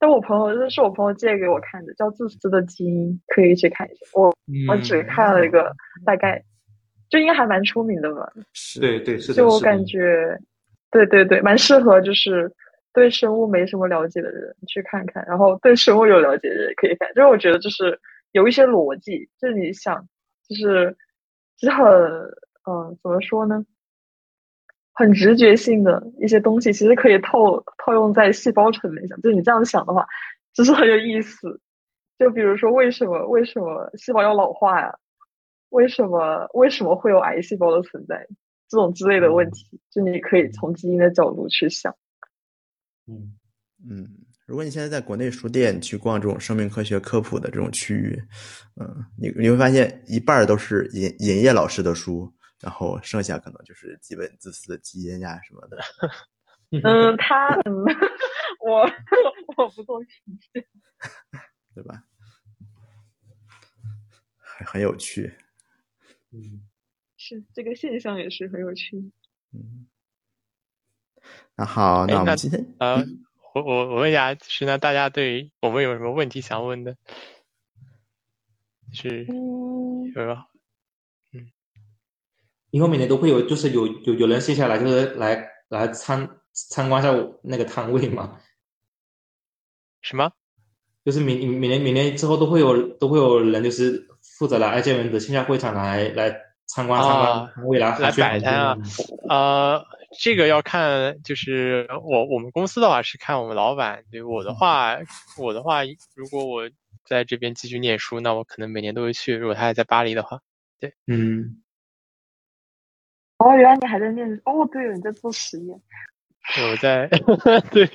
但我朋友这是我朋友借给我看的，叫《自私的基因》，可以去看一下。我我只看了一个大概，就应该还蛮出名的吧？是，对对是的。就我感觉，对对对，蛮适合，就是对生物没什么了解的人去看看，然后对生物有了解的人可以看。就是我觉得就是有一些逻辑，就是你想，就是就是很嗯，怎么说呢？很直觉性的一些东西，其实可以套套用在细胞层面上。就是你这样想的话，就是很有意思。就比如说，为什么为什么细胞要老化呀？为什么为什么会有癌细胞的存在？这种之类的问题，就你可以从基因的角度去想。嗯嗯，如果你现在在国内书店去逛这种生命科学科普的这种区域，嗯，你你会发现一半都是尹尹烨老师的书，然后剩下可能就是基本自私的基因呀什么的。嗯，他嗯，我 我不做评价，对吧？很很有趣。嗯，是这个现象也是很有趣。嗯，那好，那我们今天呃，我我我问一下，就是那大家对我们有什么问题想问的？是嗯，有吧？以后每年都会有，就是有有有人线下来，就是来来参参观一下我那个摊位嘛。什么？就是每每年每年之后都会有都会有人，就是负责来爱建文的线下会场来来参观参观摊位来来摆摊啊。呃，这个要看，就是我我们公司的话是看我们老板。对我的话，我的话，如果我在这边继续念书，那我可能每年都会去。如果他还在巴黎的话，对，嗯。哦，原来你还在念哦，对，你在做实验。我在，对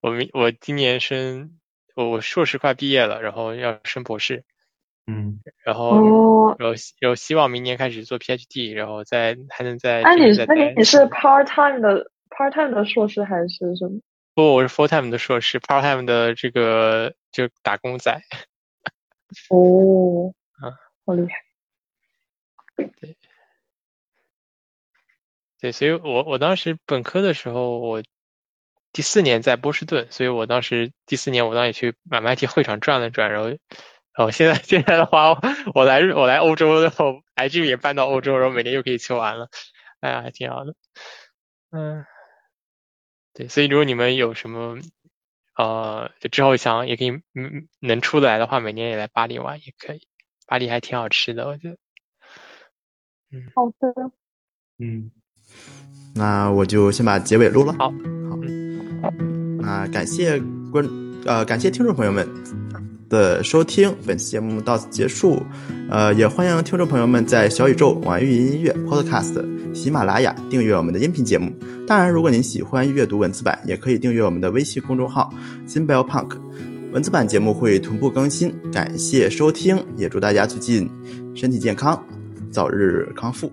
我明我今年升，我我硕士快毕业了，然后要升博士，嗯，然后哦，然后然后希望明年开始做 PhD，然后再还能在。那你那你你是 part time 的 part time 的硕士还是什么？不，我是 full time 的硕士，part time 的这个就打工仔。哦，啊，好厉害。对。对，所以我我当时本科的时候，我第四年在波士顿，所以我当时第四年我当时也去 MIT 会场转了转，然后，然后现在 现在的话，我来我来欧洲，然后 IG 也搬到欧洲，然后每年又可以去玩了，哎呀，还挺好的。嗯，对，所以如果你们有什么，呃，就之后想也可以，嗯，能出来的话，每年也来巴黎玩也可以，巴黎还挺好吃的，我觉得。嗯，好的。嗯。那我就先把结尾录了。好，好，那感谢观呃感谢听众朋友们的收听，本期节目到此结束。呃，也欢迎听众朋友们在小宇宙、网易云音乐、Podcast、喜马拉雅订阅我们的音频节目。当然，如果您喜欢阅读文字版，也可以订阅我们的微信公众号 s i m b e l Punk，文字版节目会同步更新。感谢收听，也祝大家最近身体健康，早日康复。